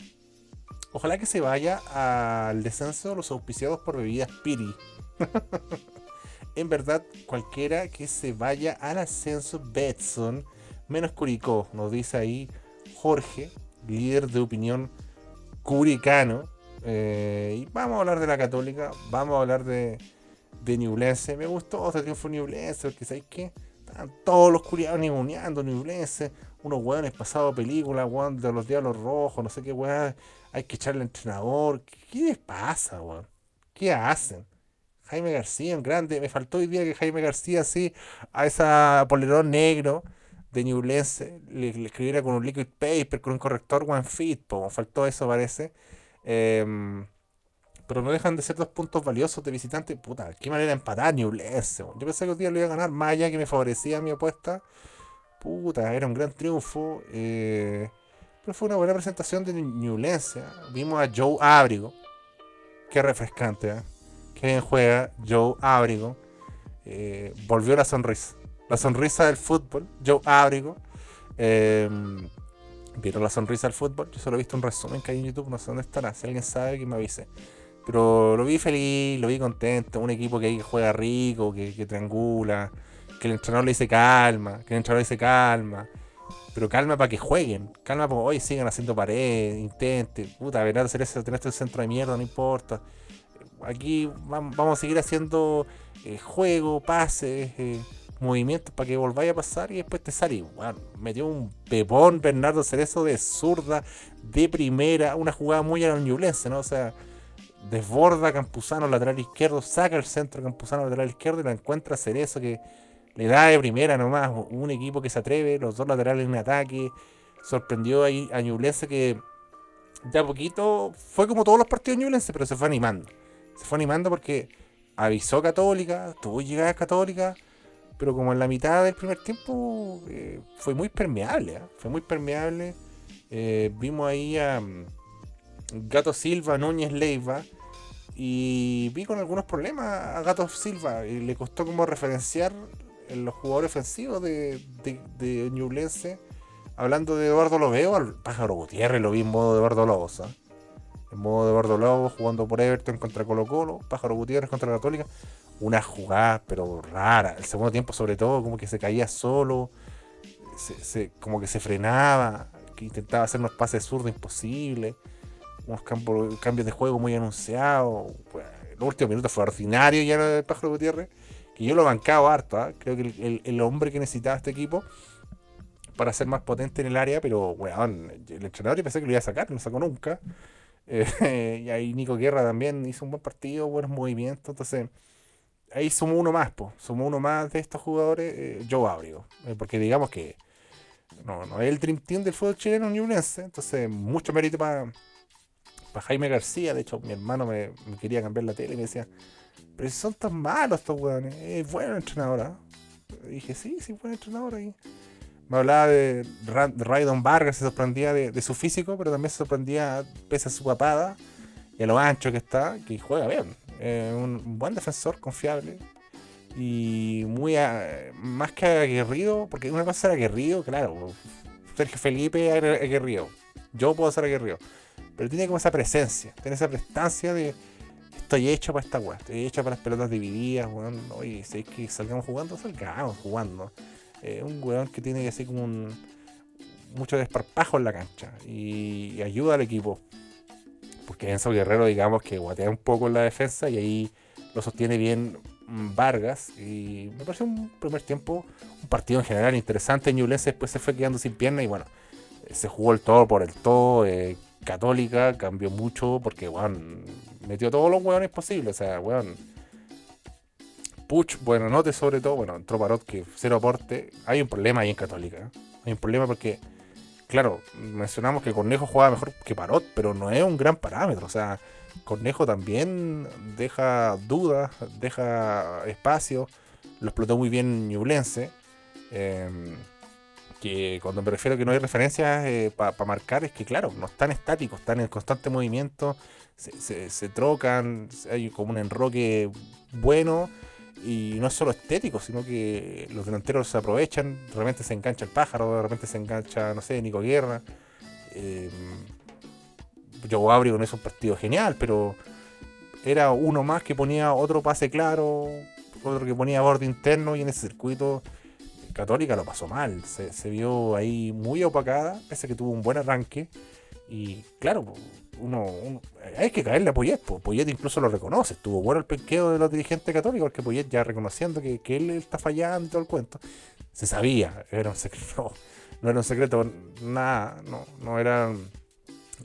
Ojalá que se vaya al descenso de los auspiciados por bebidas Piri. en verdad, cualquiera que se vaya al ascenso Betson, menos Curicó, nos dice ahí Jorge, líder de opinión curicano. Eh, y vamos a hablar de la Católica, vamos a hablar de, de Newblense. Me gustó este triunfo Newblense, porque ¿sabes qué? Están todos los curiados ninguneando Newblense. Unos hueones pasados película, weón, de los Diablos Rojos, no sé qué weón. Hay que echarle al entrenador. ¿Qué les pasa, weón? ¿Qué hacen? Jaime García, un grande. Me faltó hoy día que Jaime García, así, a esa polerón negro de Newblense, le, le, escribiera con un liquid paper, con un corrector one fit, po. faltó eso parece. Eh, pero no dejan de ser dos puntos valiosos de visitante. Puta, qué manera de empatar Newblense. Yo pensé que un día lo iba a ganar más allá que me favorecía mi apuesta. Puta, era un gran triunfo. Eh, pero fue una buena presentación de Newblense. ¿eh? Vimos a Joe Ábrigo. Qué refrescante, ¿eh? Qué bien juega Joe Ábrigo. Volvió la sonrisa. La sonrisa del fútbol. Joe Ábrigo. ¿Vieron la sonrisa del fútbol? Yo solo he visto un resumen que hay en YouTube. No sé dónde estará. Si alguien sabe, que me avise. Pero lo vi feliz, lo vi contento. Un equipo que juega rico, que, que triangula, que el entrenador le dice calma, que el entrenador le dice calma. Pero calma para que jueguen. Calma para hoy sigan haciendo pared, intenten. Puta, verdad, hacer eso, tener este centro de mierda, no importa. Aquí vamos a seguir haciendo eh, juego, pases, eh, movimientos para que volváis a pasar y después te sale. Bueno, metió un pepón Bernardo Cerezo de zurda, de primera, una jugada muy a Ñublense, ¿no? O sea, desborda Campuzano lateral izquierdo, saca el centro Campuzano lateral izquierdo y la encuentra Cerezo que le da de primera nomás. Un equipo que se atreve, los dos laterales en ataque. Sorprendió ahí a Ñublense que de a poquito fue como todos los partidos Ñublense, pero se fue animando. Se fue animando porque avisó Católica, tuvo llegadas Católica, pero como en la mitad del primer tiempo eh, fue muy permeable. ¿eh? Fue muy permeable. Eh, vimos ahí a. Gato Silva, Núñez Leiva. Y vi con algunos problemas a Gato Silva. Y le costó como referenciar en los jugadores ofensivos de, de, de Ñublense. Hablando de Eduardo Lobeo, al pájaro Gutiérrez lo vi en modo de Eduardo Lobos. ¿eh? En modo de Eduardo Lobos, jugando por Everton contra Colo Colo. Pájaro Gutiérrez contra Católica. Una jugada, pero rara. El segundo tiempo, sobre todo, como que se caía solo. Se, se, como que se frenaba. Que intentaba hacer unos pases zurdos imposibles unos cambios de juego muy anunciados. Pues, los últimos minutos fue ordinario ya el Pájaro Gutiérrez. Que yo lo bancaba harto. ¿eh? Creo que el, el, el, hombre que necesitaba este equipo para ser más potente en el área, pero weón, el entrenador yo pensé que lo iba a sacar, no sacó nunca. Eh, y ahí Nico Guerra también hizo un buen partido, buenos movimientos. Entonces, ahí sumó uno más, pues. Sumó uno más de estos jugadores, eh, Joe Abrigo. Eh, porque digamos que no, es el Dream Team del fútbol chileno ni Entonces, mucho mérito para Jaime García. De hecho, mi hermano me, quería cambiar la tele y me decía, pero si son tan malos estos weones, es bueno entrenador. ¿eh? dije, sí, sí, buen entrenador ahí. Me hablaba de Raydon Vargas, se sorprendía de, de, su físico, pero también se sorprendía, pese a su papada y a lo ancho que está, que juega bien. Un buen defensor, confiable. Y muy más que aguerrido, porque una cosa era aguerrido, claro. Sergio Felipe era aguerrido. Yo puedo ser aguerrido pero tiene como esa presencia, tiene esa prestancia de, estoy hecho para esta weá, estoy hecho para las pelotas divididas, weón. Oye, si es que salgamos jugando, salgamos jugando. Eh, un weón que tiene ser como un mucho desparpajo en la cancha y, y ayuda al equipo. Porque Enzo Guerrero, digamos que guatea un poco en la defensa y ahí lo sostiene bien mm, Vargas. Y me parece un primer tiempo, un partido en general interesante. Ñublense después se fue quedando sin pierna y bueno, eh, se jugó el todo por el todo. eh, Católica cambió mucho porque, weón, metió todos los weones posibles. O sea, weón. Puch, bueno, note sobre todo, bueno, entró Parot que cero aporte. Hay un problema ahí en Católica. ¿eh? Hay un problema porque, claro, mencionamos que Cornejo juega mejor que Parot, pero no es un gran parámetro. O sea, Cornejo también deja dudas, deja espacio. Lo explotó muy bien Ñublense. Eh, que cuando me refiero a que no hay referencias para marcar, es que claro, no están estáticos, están en constante movimiento, se, trocan, hay como un enroque bueno y no es solo estético, sino que los delanteros se aprovechan, de repente se engancha el pájaro, de repente se engancha, no sé, Nico Guerra. Eh, Joe Abreu no es un partido genial, pero era uno más que ponía otro pase claro, otro que ponía borde interno y en ese circuito Católica lo pasó mal, se, vio ahí muy opacada, pese a que tuvo un buen arranque. Y claro, uno, hay que caerle a Poyet, po. Poyet incluso lo reconoce, estuvo bueno el penqueo de los dirigentes católicos, porque Poyet ya reconociendo que, que él está fallando y todo el cuento, se sabía, era un secreto, no era un secreto, nada, no, no era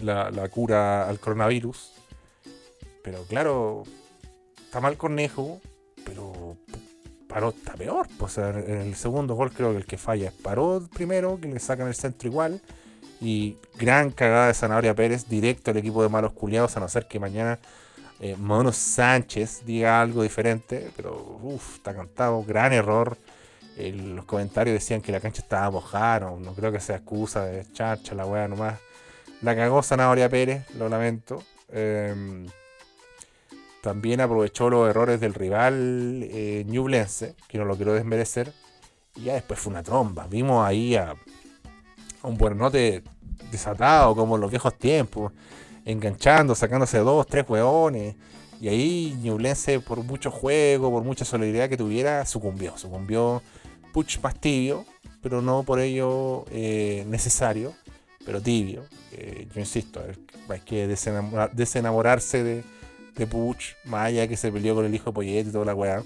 la, la cura al coronavirus. Pero claro, está mal Cornejo, pero Paró está peor. Pues, o sea, en el segundo gol creo que el que falla es Paró primero, que le sacan el centro igual. Y gran cagada de Zanahoria Pérez, directo al equipo de malos culiados, a no ser que mañana eh, Mono Sánchez diga algo diferente. Pero uff, está cantado, gran error. Los comentarios decían que la cancha estaba mojada, no, no creo que sea excusa de charcha, la weá nomás. La cagó Zanahoria Pérez, lo lamento. Em, también aprovechó los errores del rival eh, Ñublense, que no lo quiero desmerecer. Y ya después fue una tromba. Vimos ahí a, a un buenote desatado, como en los viejos tiempos, enganchando, sacándose dos, tres hueones. Y ahí Ñublense, por mucho juego, por mucha solidaridad que tuviera, sucumbió. Sucumbió Puch más tibio, pero no por ello eh, necesario, pero tibio. Eh, yo insisto, hay que desenamora- desenamorarse de, de Puch, allá que se peleó con el hijo de Poyet y toda la weá.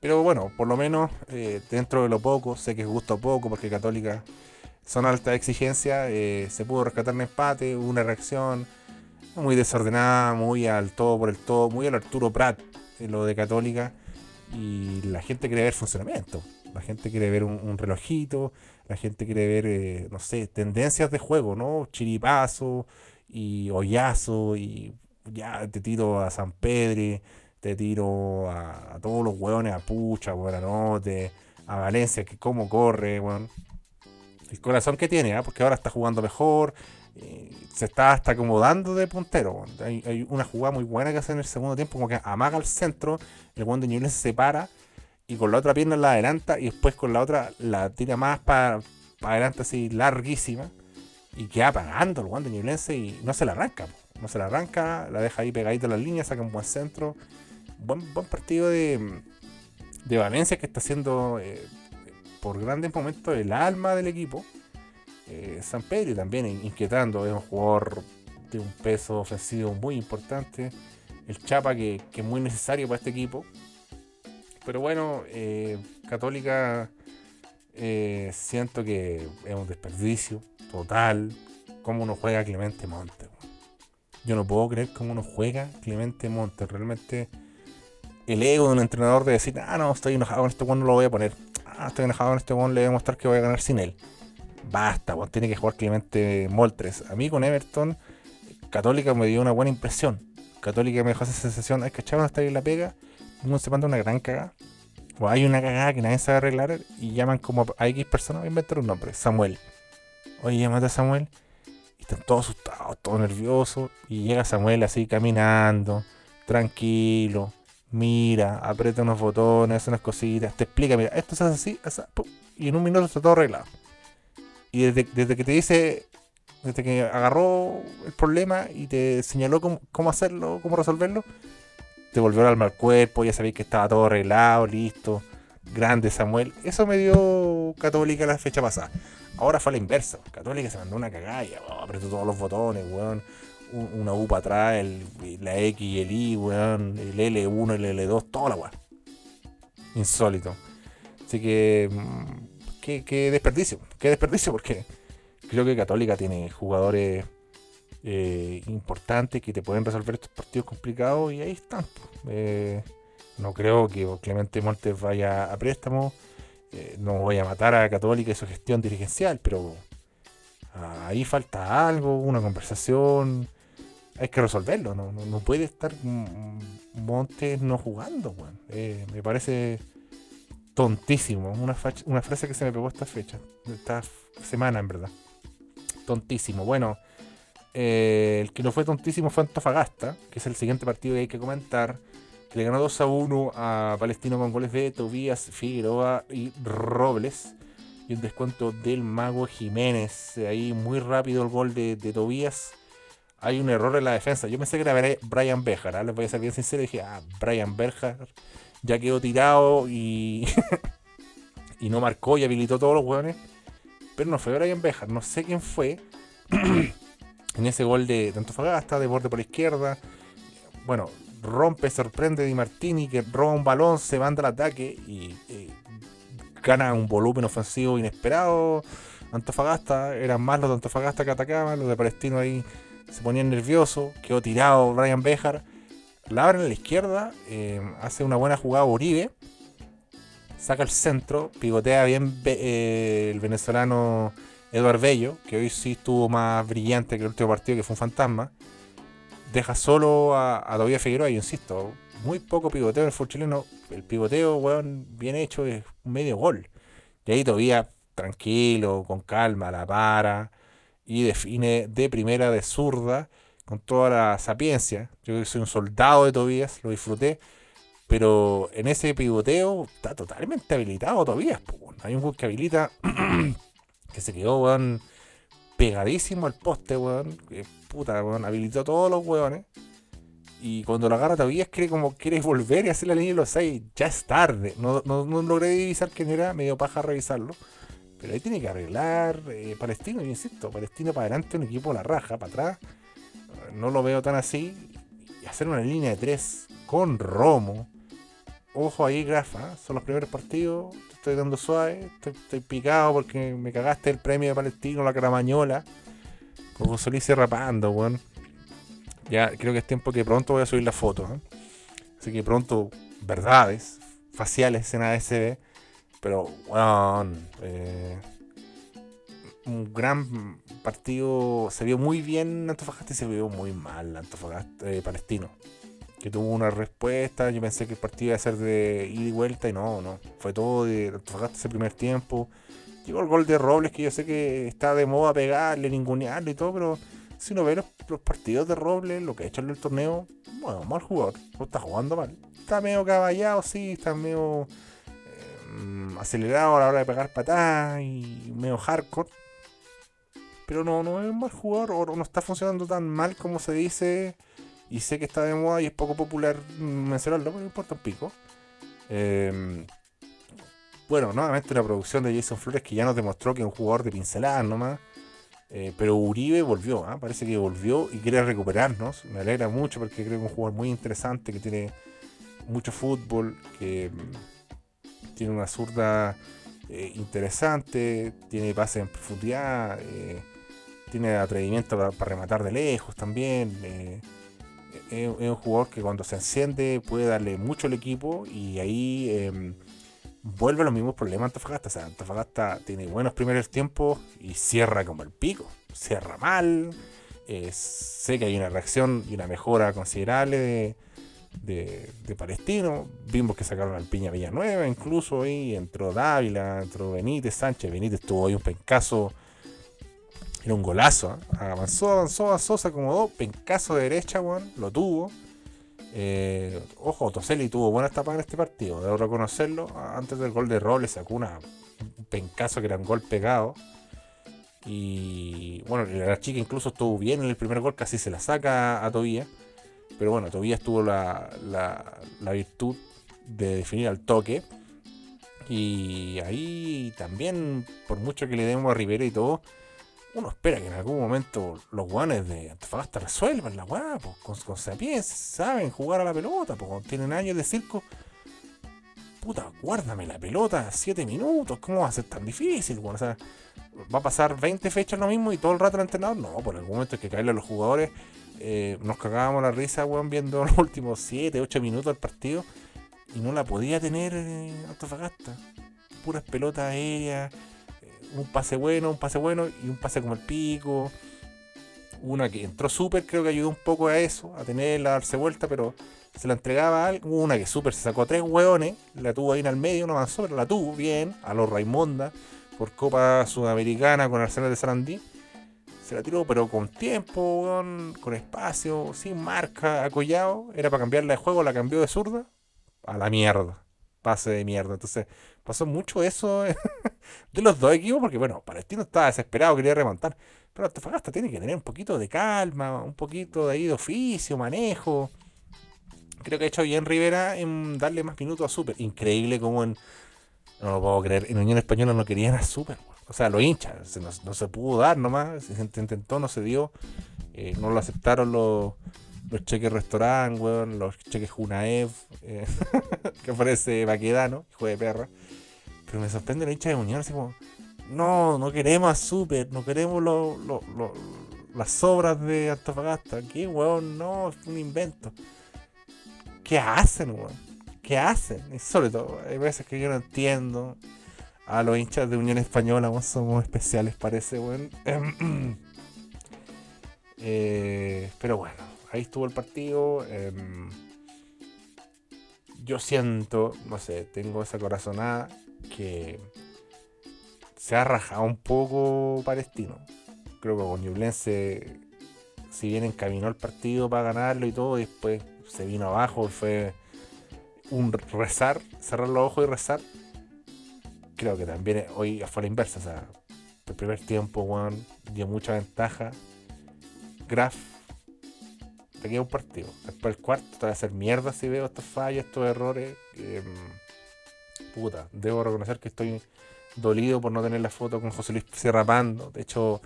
Pero bueno, por lo menos eh, dentro de lo poco, sé que es gusto poco porque Católica son alta exigencia, eh, se pudo rescatar un empate, hubo una reacción muy desordenada, muy al todo por el todo, muy al Arturo Prat, en lo de Católica. Y la gente quiere ver funcionamiento, la gente quiere ver un, un relojito, la gente quiere ver, eh, no sé, tendencias de juego, ¿no? Chiripazo y hoyazo y ya te tiro a San Pedri, te tiro a, todos los hueones, a Pucha, a Buenanote, a Valencia, que cómo corre, weón. El corazón que tiene, ¿ah? porque ahora está jugando mejor, eh, se está hasta acomodando de puntero. Hay, una jugada muy buena que hace en el segundo tiempo, como que amaga al centro, el weón de Ñublense se separa y con la otra pierna la adelanta y después con la otra la tira más para adelante así larguísima y queda pagando el de Ñublense y no se la arranca. po. No se la arranca, la deja ahí pegadita a la línea, saca un buen centro. Buen, partido de, de Valencia que está haciendo eh, por grandes momentos el alma del equipo. Eh, San Pedro también in- inquietando, es un jugador de un peso ofensivo muy importante. El Chapa que, que es muy necesario para este equipo. Pero bueno, eh, Católica siento que es un desperdicio total. Cómo uno juega Clemente Monte. Yo no puedo creer cómo uno juega Clemente Monte. Realmente el ego de un entrenador de decir, ah, no, estoy enojado con este weón, no lo voy a poner. Ah, estoy enojado con este weón, le voy a mostrar que voy a ganar sin él. Basta, tiene que jugar Clemente Moltres. A mí con Everton, Católica me dio una buena impresión. Católica me dejó esa sensación, es que Chavo no está bien la pega, uno se manda una gran cagada. O hay una cagada que nadie sabe arreglar y llaman como a X personas, voy a inventar un nombre, Samuel. Oye, llámate a Samuel. Están todos asustados, todos nerviosos. Y llega Samuel así caminando, tranquilo, mira, aprieta unos botones, hace unas cositas, te explica, mira, esto se hace así, y en un minuto está todo arreglado. Y desde, desde que te dice, desde que agarró el problema y te señaló cómo, cómo hacerlo, cómo resolverlo, te volvió al mal cuerpo, ya sabéis que estaba todo arreglado, listo. Grande Samuel. Eso me dio Católica la fecha pasada. Ahora fue a la inversa. Católica se mandó una cagada, oh, apretó todos los botones, weón. Un- Una U para atrás, el- la X y el Y, weón. El L1, el L2, toda la weón. Insólito. Así que. mm, Qué, qué desperdicio. Qué desperdicio porque creo que Católica tiene jugadores eh, importantes que te pueden resolver estos partidos complicados y ahí están. po. Eh, no creo que Clemente Montes vaya a préstamo. eh, no voy a matar a Católica y su gestión dirigencial, pero ah, ahí falta algo, una conversación. Hay que resolverlo. No, puede estar Montes no jugando. Eh, me parece tontísimo. Una, una frase que se me pegó esta fecha, esta semana en verdad. Tontísimo. Bueno, eh, el que no fue tontísimo fue Antofagasta, que es el siguiente partido que hay que comentar. Le ganó 2 a 1 a Palestino con goles de Tobías, Figueroa y Robles. Y un descuento del Mago Jiménez. Ahí muy rápido el gol de, Tobías. Hay un error en la defensa. Yo pensé que era Bri- Brian Bejar. ¿ah? Les voy a ser bien sincero. Dije, ah, Brian Bejar ya quedó tirado y, y no marcó y habilitó todos los hueones. Pero no fue Brian Bejar. No sé quién fue. en ese gol de, de Antofagasta, de borde por la izquierda. Bueno, rompe, sorprende Di Martini que roba un balón, se manda al ataque y eh, gana un volumen ofensivo inesperado. Antofagasta, eran más los de Antofagasta que atacaban, los de Palestino ahí se ponían nerviosos, quedó tirado Brian Bejar. La abren a la izquierda, eh, hace una buena jugada Uribe, saca el centro, pivotea bien eh, el venezolano Eduard Bello, que hoy sí estuvo más brillante que el último partido, que fue un fantasma. Deja solo a, a Figueroa, y insisto, muy poco pivoteo en el fútbol chileno. El pivoteo, weón, bien hecho, es medio gol. Y ahí Tobías, tranquilo, con calma, la para y define de primera, de zurda, con toda la sapiencia. Yo soy un soldado de Tobías, lo disfruté. Pero en ese pivoteo está totalmente habilitado Tobías. Hay un juego que habilita que se quedó, weón, pegadísimo al poste, weón. Que puta, weón, habilitó todos los weones. Y cuando lo agarra Tobías, cree como quiere volver y hacer la línea de los 6. Ya es tarde. No, no, no logré divisar quién era, medio paja revisarlo. Pero ahí tiene que arreglar eh, Palestino, yo insisto, Palestino para adelante, un equipo a la raja, para atrás. Eh, No lo veo tan así. Y hacer una línea de 3 con Romo. Ojo ahí, Grafa, son los primeros partidos. Estoy dando suave, estoy, picado porque me cagaste el premio de Palestino, la caramañola. Con José Luis rapando, weón. Ya creo que es tiempo que pronto voy a subir la foto. ¿eh? Así que pronto, verdades, faciales en ASB. Pero, weón, eh, un gran partido. Se vio muy bien Antofagasta y se vio muy mal Antofagasta eh, Palestino. Que tuvo una respuesta. Yo pensé que el partido iba a ser de ida y vuelta y no, no. Fue todo de Antofagasta ese primer tiempo. Llegó el gol de Robles, que yo sé que está de moda pegarle, ningunearle y todo, pero si uno ve los, partidos de Robles, lo que ha hecho en el torneo, bueno, mal jugador, no está jugando mal. Está medio caballado, sí, está medio mm, acelerado a la hora de pegar patadas y medio hardcore. Pero no, no es un mal jugador, o no está funcionando tan mal como se dice. Y sé que está de moda y es poco popular mencionarlo, pero no importa un pico. Eh, bueno, nuevamente una producción de Jason Flores que ya nos demostró que es un jugador de pinceladas nomás. Eh, pero Uribe volvió, ¿ah? parece que volvió y quiere recuperarnos. Me alegra mucho porque creo que es un jugador muy interesante que tiene mucho fútbol, que mm, tiene una zurda eh, interesante, tiene pase en profundidad, eh, tiene atrevimiento para rematar de lejos también. Es, un jugador que cuando se enciende puede darle mucho al equipo y ahí em, vuelve a los mismos problemas Antofagasta. O sea, Antofagasta tiene buenos primeros tiempos y cierra como el pico. Cierra mal. eh, sé que hay una reacción y una mejora considerable de, de, Palestino. Vimos que sacaron al Piña Villanueva, incluso ahí entró Dávila, entró Benítez, Sánchez. Benítez tuvo ahí un pencazo. Un golazo. ¿eh? Avanzó, avanzó, avanzó, se acomodó. Pencazo de derecha, weón. Lo tuvo. Eh, ojo, Toselli tuvo buena tapas en este partido, debo reconocerlo. Antes del gol de Robles sacó una, un pencazo que era un gol pegado. Y bueno, la chica incluso estuvo bien en el primer gol, casi se la saca a Tobías. Pero bueno, Tobías tuvo la, la, la virtud de definir al toque. Y ahí también, por mucho que le demos a Rivera y todo, uno espera que en algún momento los guanes de Antofagasta resuelvan la weá, pues, con, con sapiencia, saben jugar a la pelota, pues, tienen años de circo. Puta, guárdame la pelota 7 minutos, ¿cómo va a ser tan difícil? weón? O sea, va a pasar 20 fechas lo mismo y todo el rato el entrenador. No, por algún momento hay que caerle a los jugadores. Eh, nos cagábamos la risa, weón, viendo los últimos 7, 8 minutos del partido y no la podía tener eh, Antofagasta. Puras pelotas aéreas, un pase bueno, un pase bueno y un pase como el pico. Una que entró súper, creo que ayudó un poco a eso, a tenerla, a darse vuelta, pero se la entregaba a. Una que súper se sacó tres hueones, la tuvo ahí en el medio, no avanzó, pero la tuvo bien, a los Raimonda, por Copa Sudamericana con Arsenal de Sarandí. Se la tiró, pero con tiempo, weón, con espacio, sin marca, acollado. Era para cambiarla de juego, la cambió de zurda. A la mierda. Pase de mierda. Entonces, pasó mucho eso de los dos equipos, porque bueno, Palestino estaba desesperado, quería remontar. Pero Antofagasta tiene que tener un poquito de calma, un poquito de ahí de oficio, manejo. Creo que ha hecho bien Rivera en darle más minutos a Super. Increíble como en. No lo puedo creer. En Unión Española no querían a Super. O sea, lo hincha. se- No, se pudo dar nomás. Se int- intentó, no se dio. Eh, no lo aceptaron los, los cheques restaurant, weón, los cheques Junaev, eh, que parece Baquedano, hijo de perra. Pero me sorprende la hincha de Unión, así como, no, no queremos a Super, no queremos lo- lo- lo- las obras de Antofagasta. ¿Qué, weón? No, es un invento. ¿Qué hacen, weón? ¿Qué hacen? Y sobre todo, hay veces que yo no entiendo. A los hinchas de Unión Española, weón, somos especiales, parece, weón. Eh, pero bueno, ahí estuvo el partido. em, yo siento, no sé, tengo esa corazonada que se ha rajado un poco Palestino. Creo que con Ñublense, si bien encaminó el partido para ganarlo y todo, y después se vino abajo y fue un rezar, cerrar los ojos y rezar. Creo que también hoy fue la inversa. O sea, el primer tiempo, weón, dio mucha ventaja. Graf, te queda un partido. Después el cuarto te va a hacer mierda si veo estos fallos, estos errores. Em, puta, debo reconocer que estoy dolido por no tener la foto con José Luis Sierra Pando. De hecho,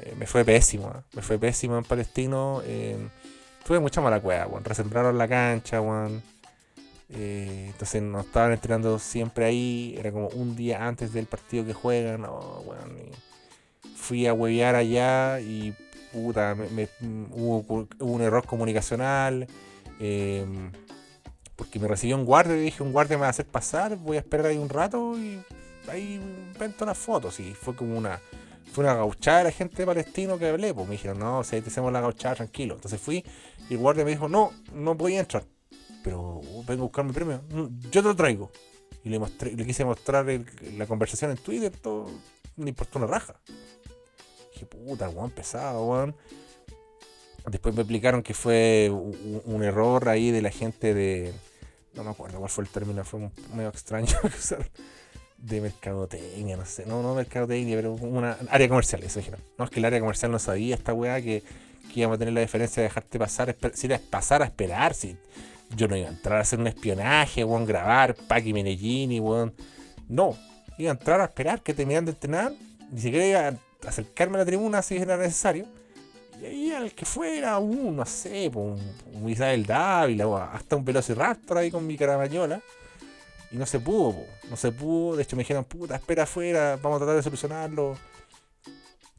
eh, me fue pésimo. ¿eh? Me fue pésimo en Palestino. em, tuve mucha mala cueva, weón. Resembraron la cancha, weón. Eh, entonces nos estaban entrenando siempre ahí. Era como un día antes del partido que juegan. oh, y fui a huevear allá y puta, me- hubo, un error comunicacional. eh, porque me recibió un guardia y dije, un guardia me va a hacer pasar, voy a esperar ahí un rato y ahí invento unas fotos. Y fue como una fue una gauchada de la gente de Palestino que hablé. Pues me dijeron, no, si ahí te hacemos la gauchada, tranquilo. Entonces fui y el guardia me dijo, no, no podía entrar. Pero uh, vengo a buscar mi premio. "Mm, Yo te lo traigo. Y le, mostré, le quise mostrar la conversación en Twitter, todo, no importó una raja. Dije, puta, weón, pesado, weón. Después me explicaron que fue un, error ahí de la gente de. No me acuerdo cuál fue el término, fue un- medio extraño usaron. De mercadotecnia, no sé. No, no mercadotecnia, pero una área comercial, eso dijeron. No, es que el área comercial no sabía esta weá que, que íbamos a tener la diferencia de dejarte pasar. Si era pasar a esperar, si yo no iba a entrar a hacer un espionaje, weón, grabar, Paki Menellini, weón. No, iba a entrar a esperar que terminaran de entrenar. Ni siquiera iba a acercarme a la tribuna si era necesario. Y ahí al que fuera, un, no sé, un, un Isabel Dávila, hasta un Velociraptor ahí con mi caramañola. Y no se pudo, no se pudo. De hecho me dijeron, puta, espera afuera, vamos a tratar de solucionarlo.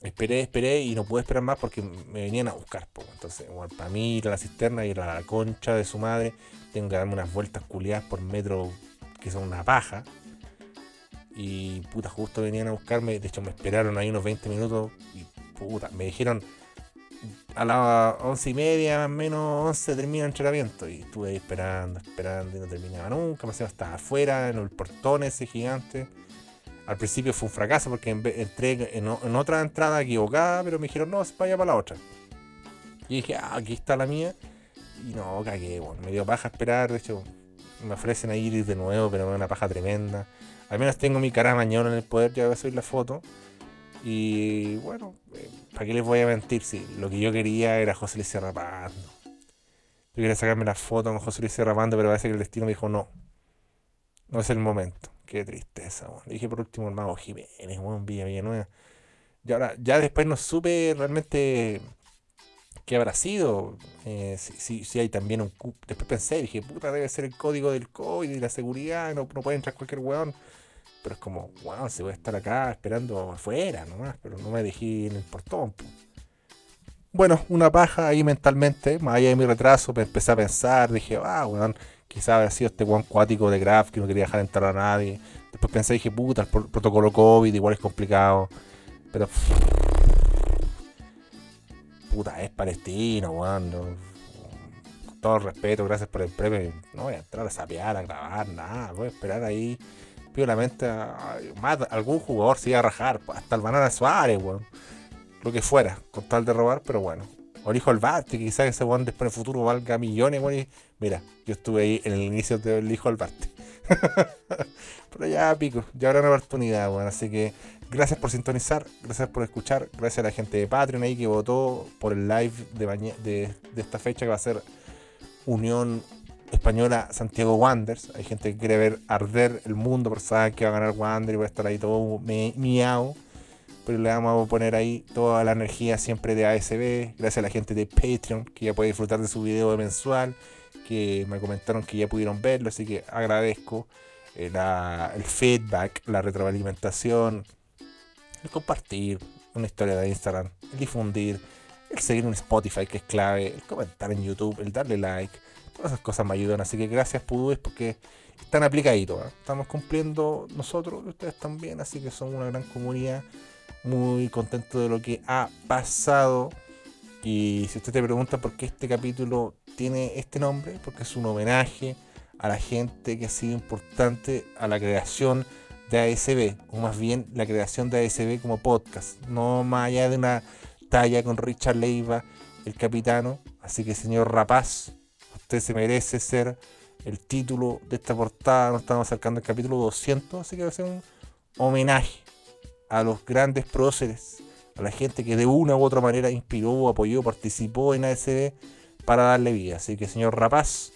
Esperé, esperé y no pude esperar más porque me venían a buscar, po. Entonces, bueno, para mí ir a la cisterna y la concha de su madre, tengo que darme unas vueltas culiadas por metro que son una paja. Y puta, justo venían a buscarme. De hecho, me esperaron ahí unos 20 minutos. Y puta, me dijeron a las once y media, menos 11, termina el entrenamiento. Y estuve ahí esperando, esperando y no terminaba nunca. Pasé hasta afuera, en el portón ese gigante. Al principio fue un fracaso porque entré en, otra entrada equivocada, pero me dijeron, no, vaya para la otra. Y dije, ah, aquí está la mía. Y no, cagué, bueno, me dio paja esperar. De hecho, me ofrecen a ir de nuevo, pero me da una paja tremenda. Al menos tengo mi cara mañana en el poder, ya voy a subir la foto. Y bueno, eh, ¿para qué les voy a mentir? Si lo que yo quería era José Luis Serrapando. Yo quería sacarme la foto con José Luis Serrapando, pero parece que el destino me dijo no. No es el momento. Qué tristeza, weón. Dije por último el mago Jiménez, weón, Villa Villanueva. Y ahora, ya después no supe realmente qué habrá sido. Eh, si, si, hay también un. Después pensé, dije, puta, debe ser el código del COVID y la seguridad, no, no puede entrar cualquier weón. Pero es como, weón, se voy a estar acá esperando afuera nomás, pero no me dejé en el portón. po. Bueno, una paja ahí mentalmente, más allá de mi retraso, me empecé a pensar, dije, ah, weón, quizás habrá sido este weón cuático de Graf que no quería dejar entrar a nadie. Después pensé, dije, puta, el pro- protocolo COVID igual es complicado. Pero puta, es palestino, weón. con todo el respeto, gracias por el premio. No voy a entrar a sapear, a grabar, nada. Voy a esperar ahí, a- más algún jugador se iba a rajar, pues, hasta el Banana Suárez, weón. Lo que fuera, con tal de robar, pero bueno. O el hijo del Barte, quizás ese weón después en el futuro valga millones, weón. y mira, yo estuve ahí en el inicio del hijo del Barte. pero ya pico, ya habrá una oportunidad, weón. Así que Gracias por sintonizar, gracias por escuchar, gracias a la gente de Patreon ahí que votó por el live de, de, de esta fecha que va a ser Unión Española Santiago Wanderers. Hay gente que quiere ver arder el mundo por saber que va a ganar Wander y va a estar ahí todo mi- miau. Pero le vamos a poner ahí toda la energía siempre de ASB. Gracias a la gente de Patreon que ya puede disfrutar de su video mensual. Que me comentaron que ya pudieron verlo. Así que agradezco eh, el feedback, la retroalimentación, el compartir una historia de Instagram, el difundir, el seguir en Spotify que es clave, el comentar en YouTube, el darle like, esas cosas me ayudan. Así que gracias Pudúes porque están aplicaditos. ¿eh? Estamos cumpliendo nosotros y ustedes también, así que son una gran comunidad. Muy contento de lo que ha pasado. Y si usted te pregunta por qué este capítulo tiene este nombre, porque es un homenaje a la gente que ha sido importante a la creación de ASB, o más bien la creación de ASB como podcast, no más allá de una talla con Richard Leiva, el capitano. Así que, señor Rapaz, usted se merece ser el título de esta portada. Nos estamos acercando al capítulo 200, así que va a ser un homenaje a los grandes próceres, a la gente que de una u otra manera inspiró, apoyó, participó en ASB para darle vida. Así que, señor Rapaz,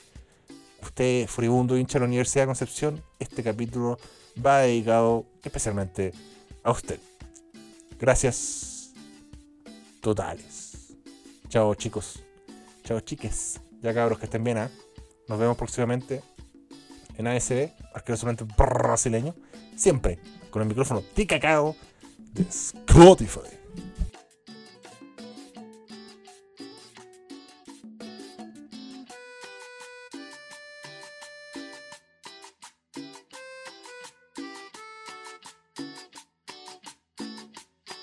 usted, furibundo hincha de la Universidad de Concepción, este capítulo va dedicado especialmente a usted. Gracias totales. Chao chicos. Chao chiques. Ya cabros que estén bien, ¿ah? Nos vemos próximamente en ASB, asquerosamente brasileño. Siempre con el micrófono de cacao de Spotify.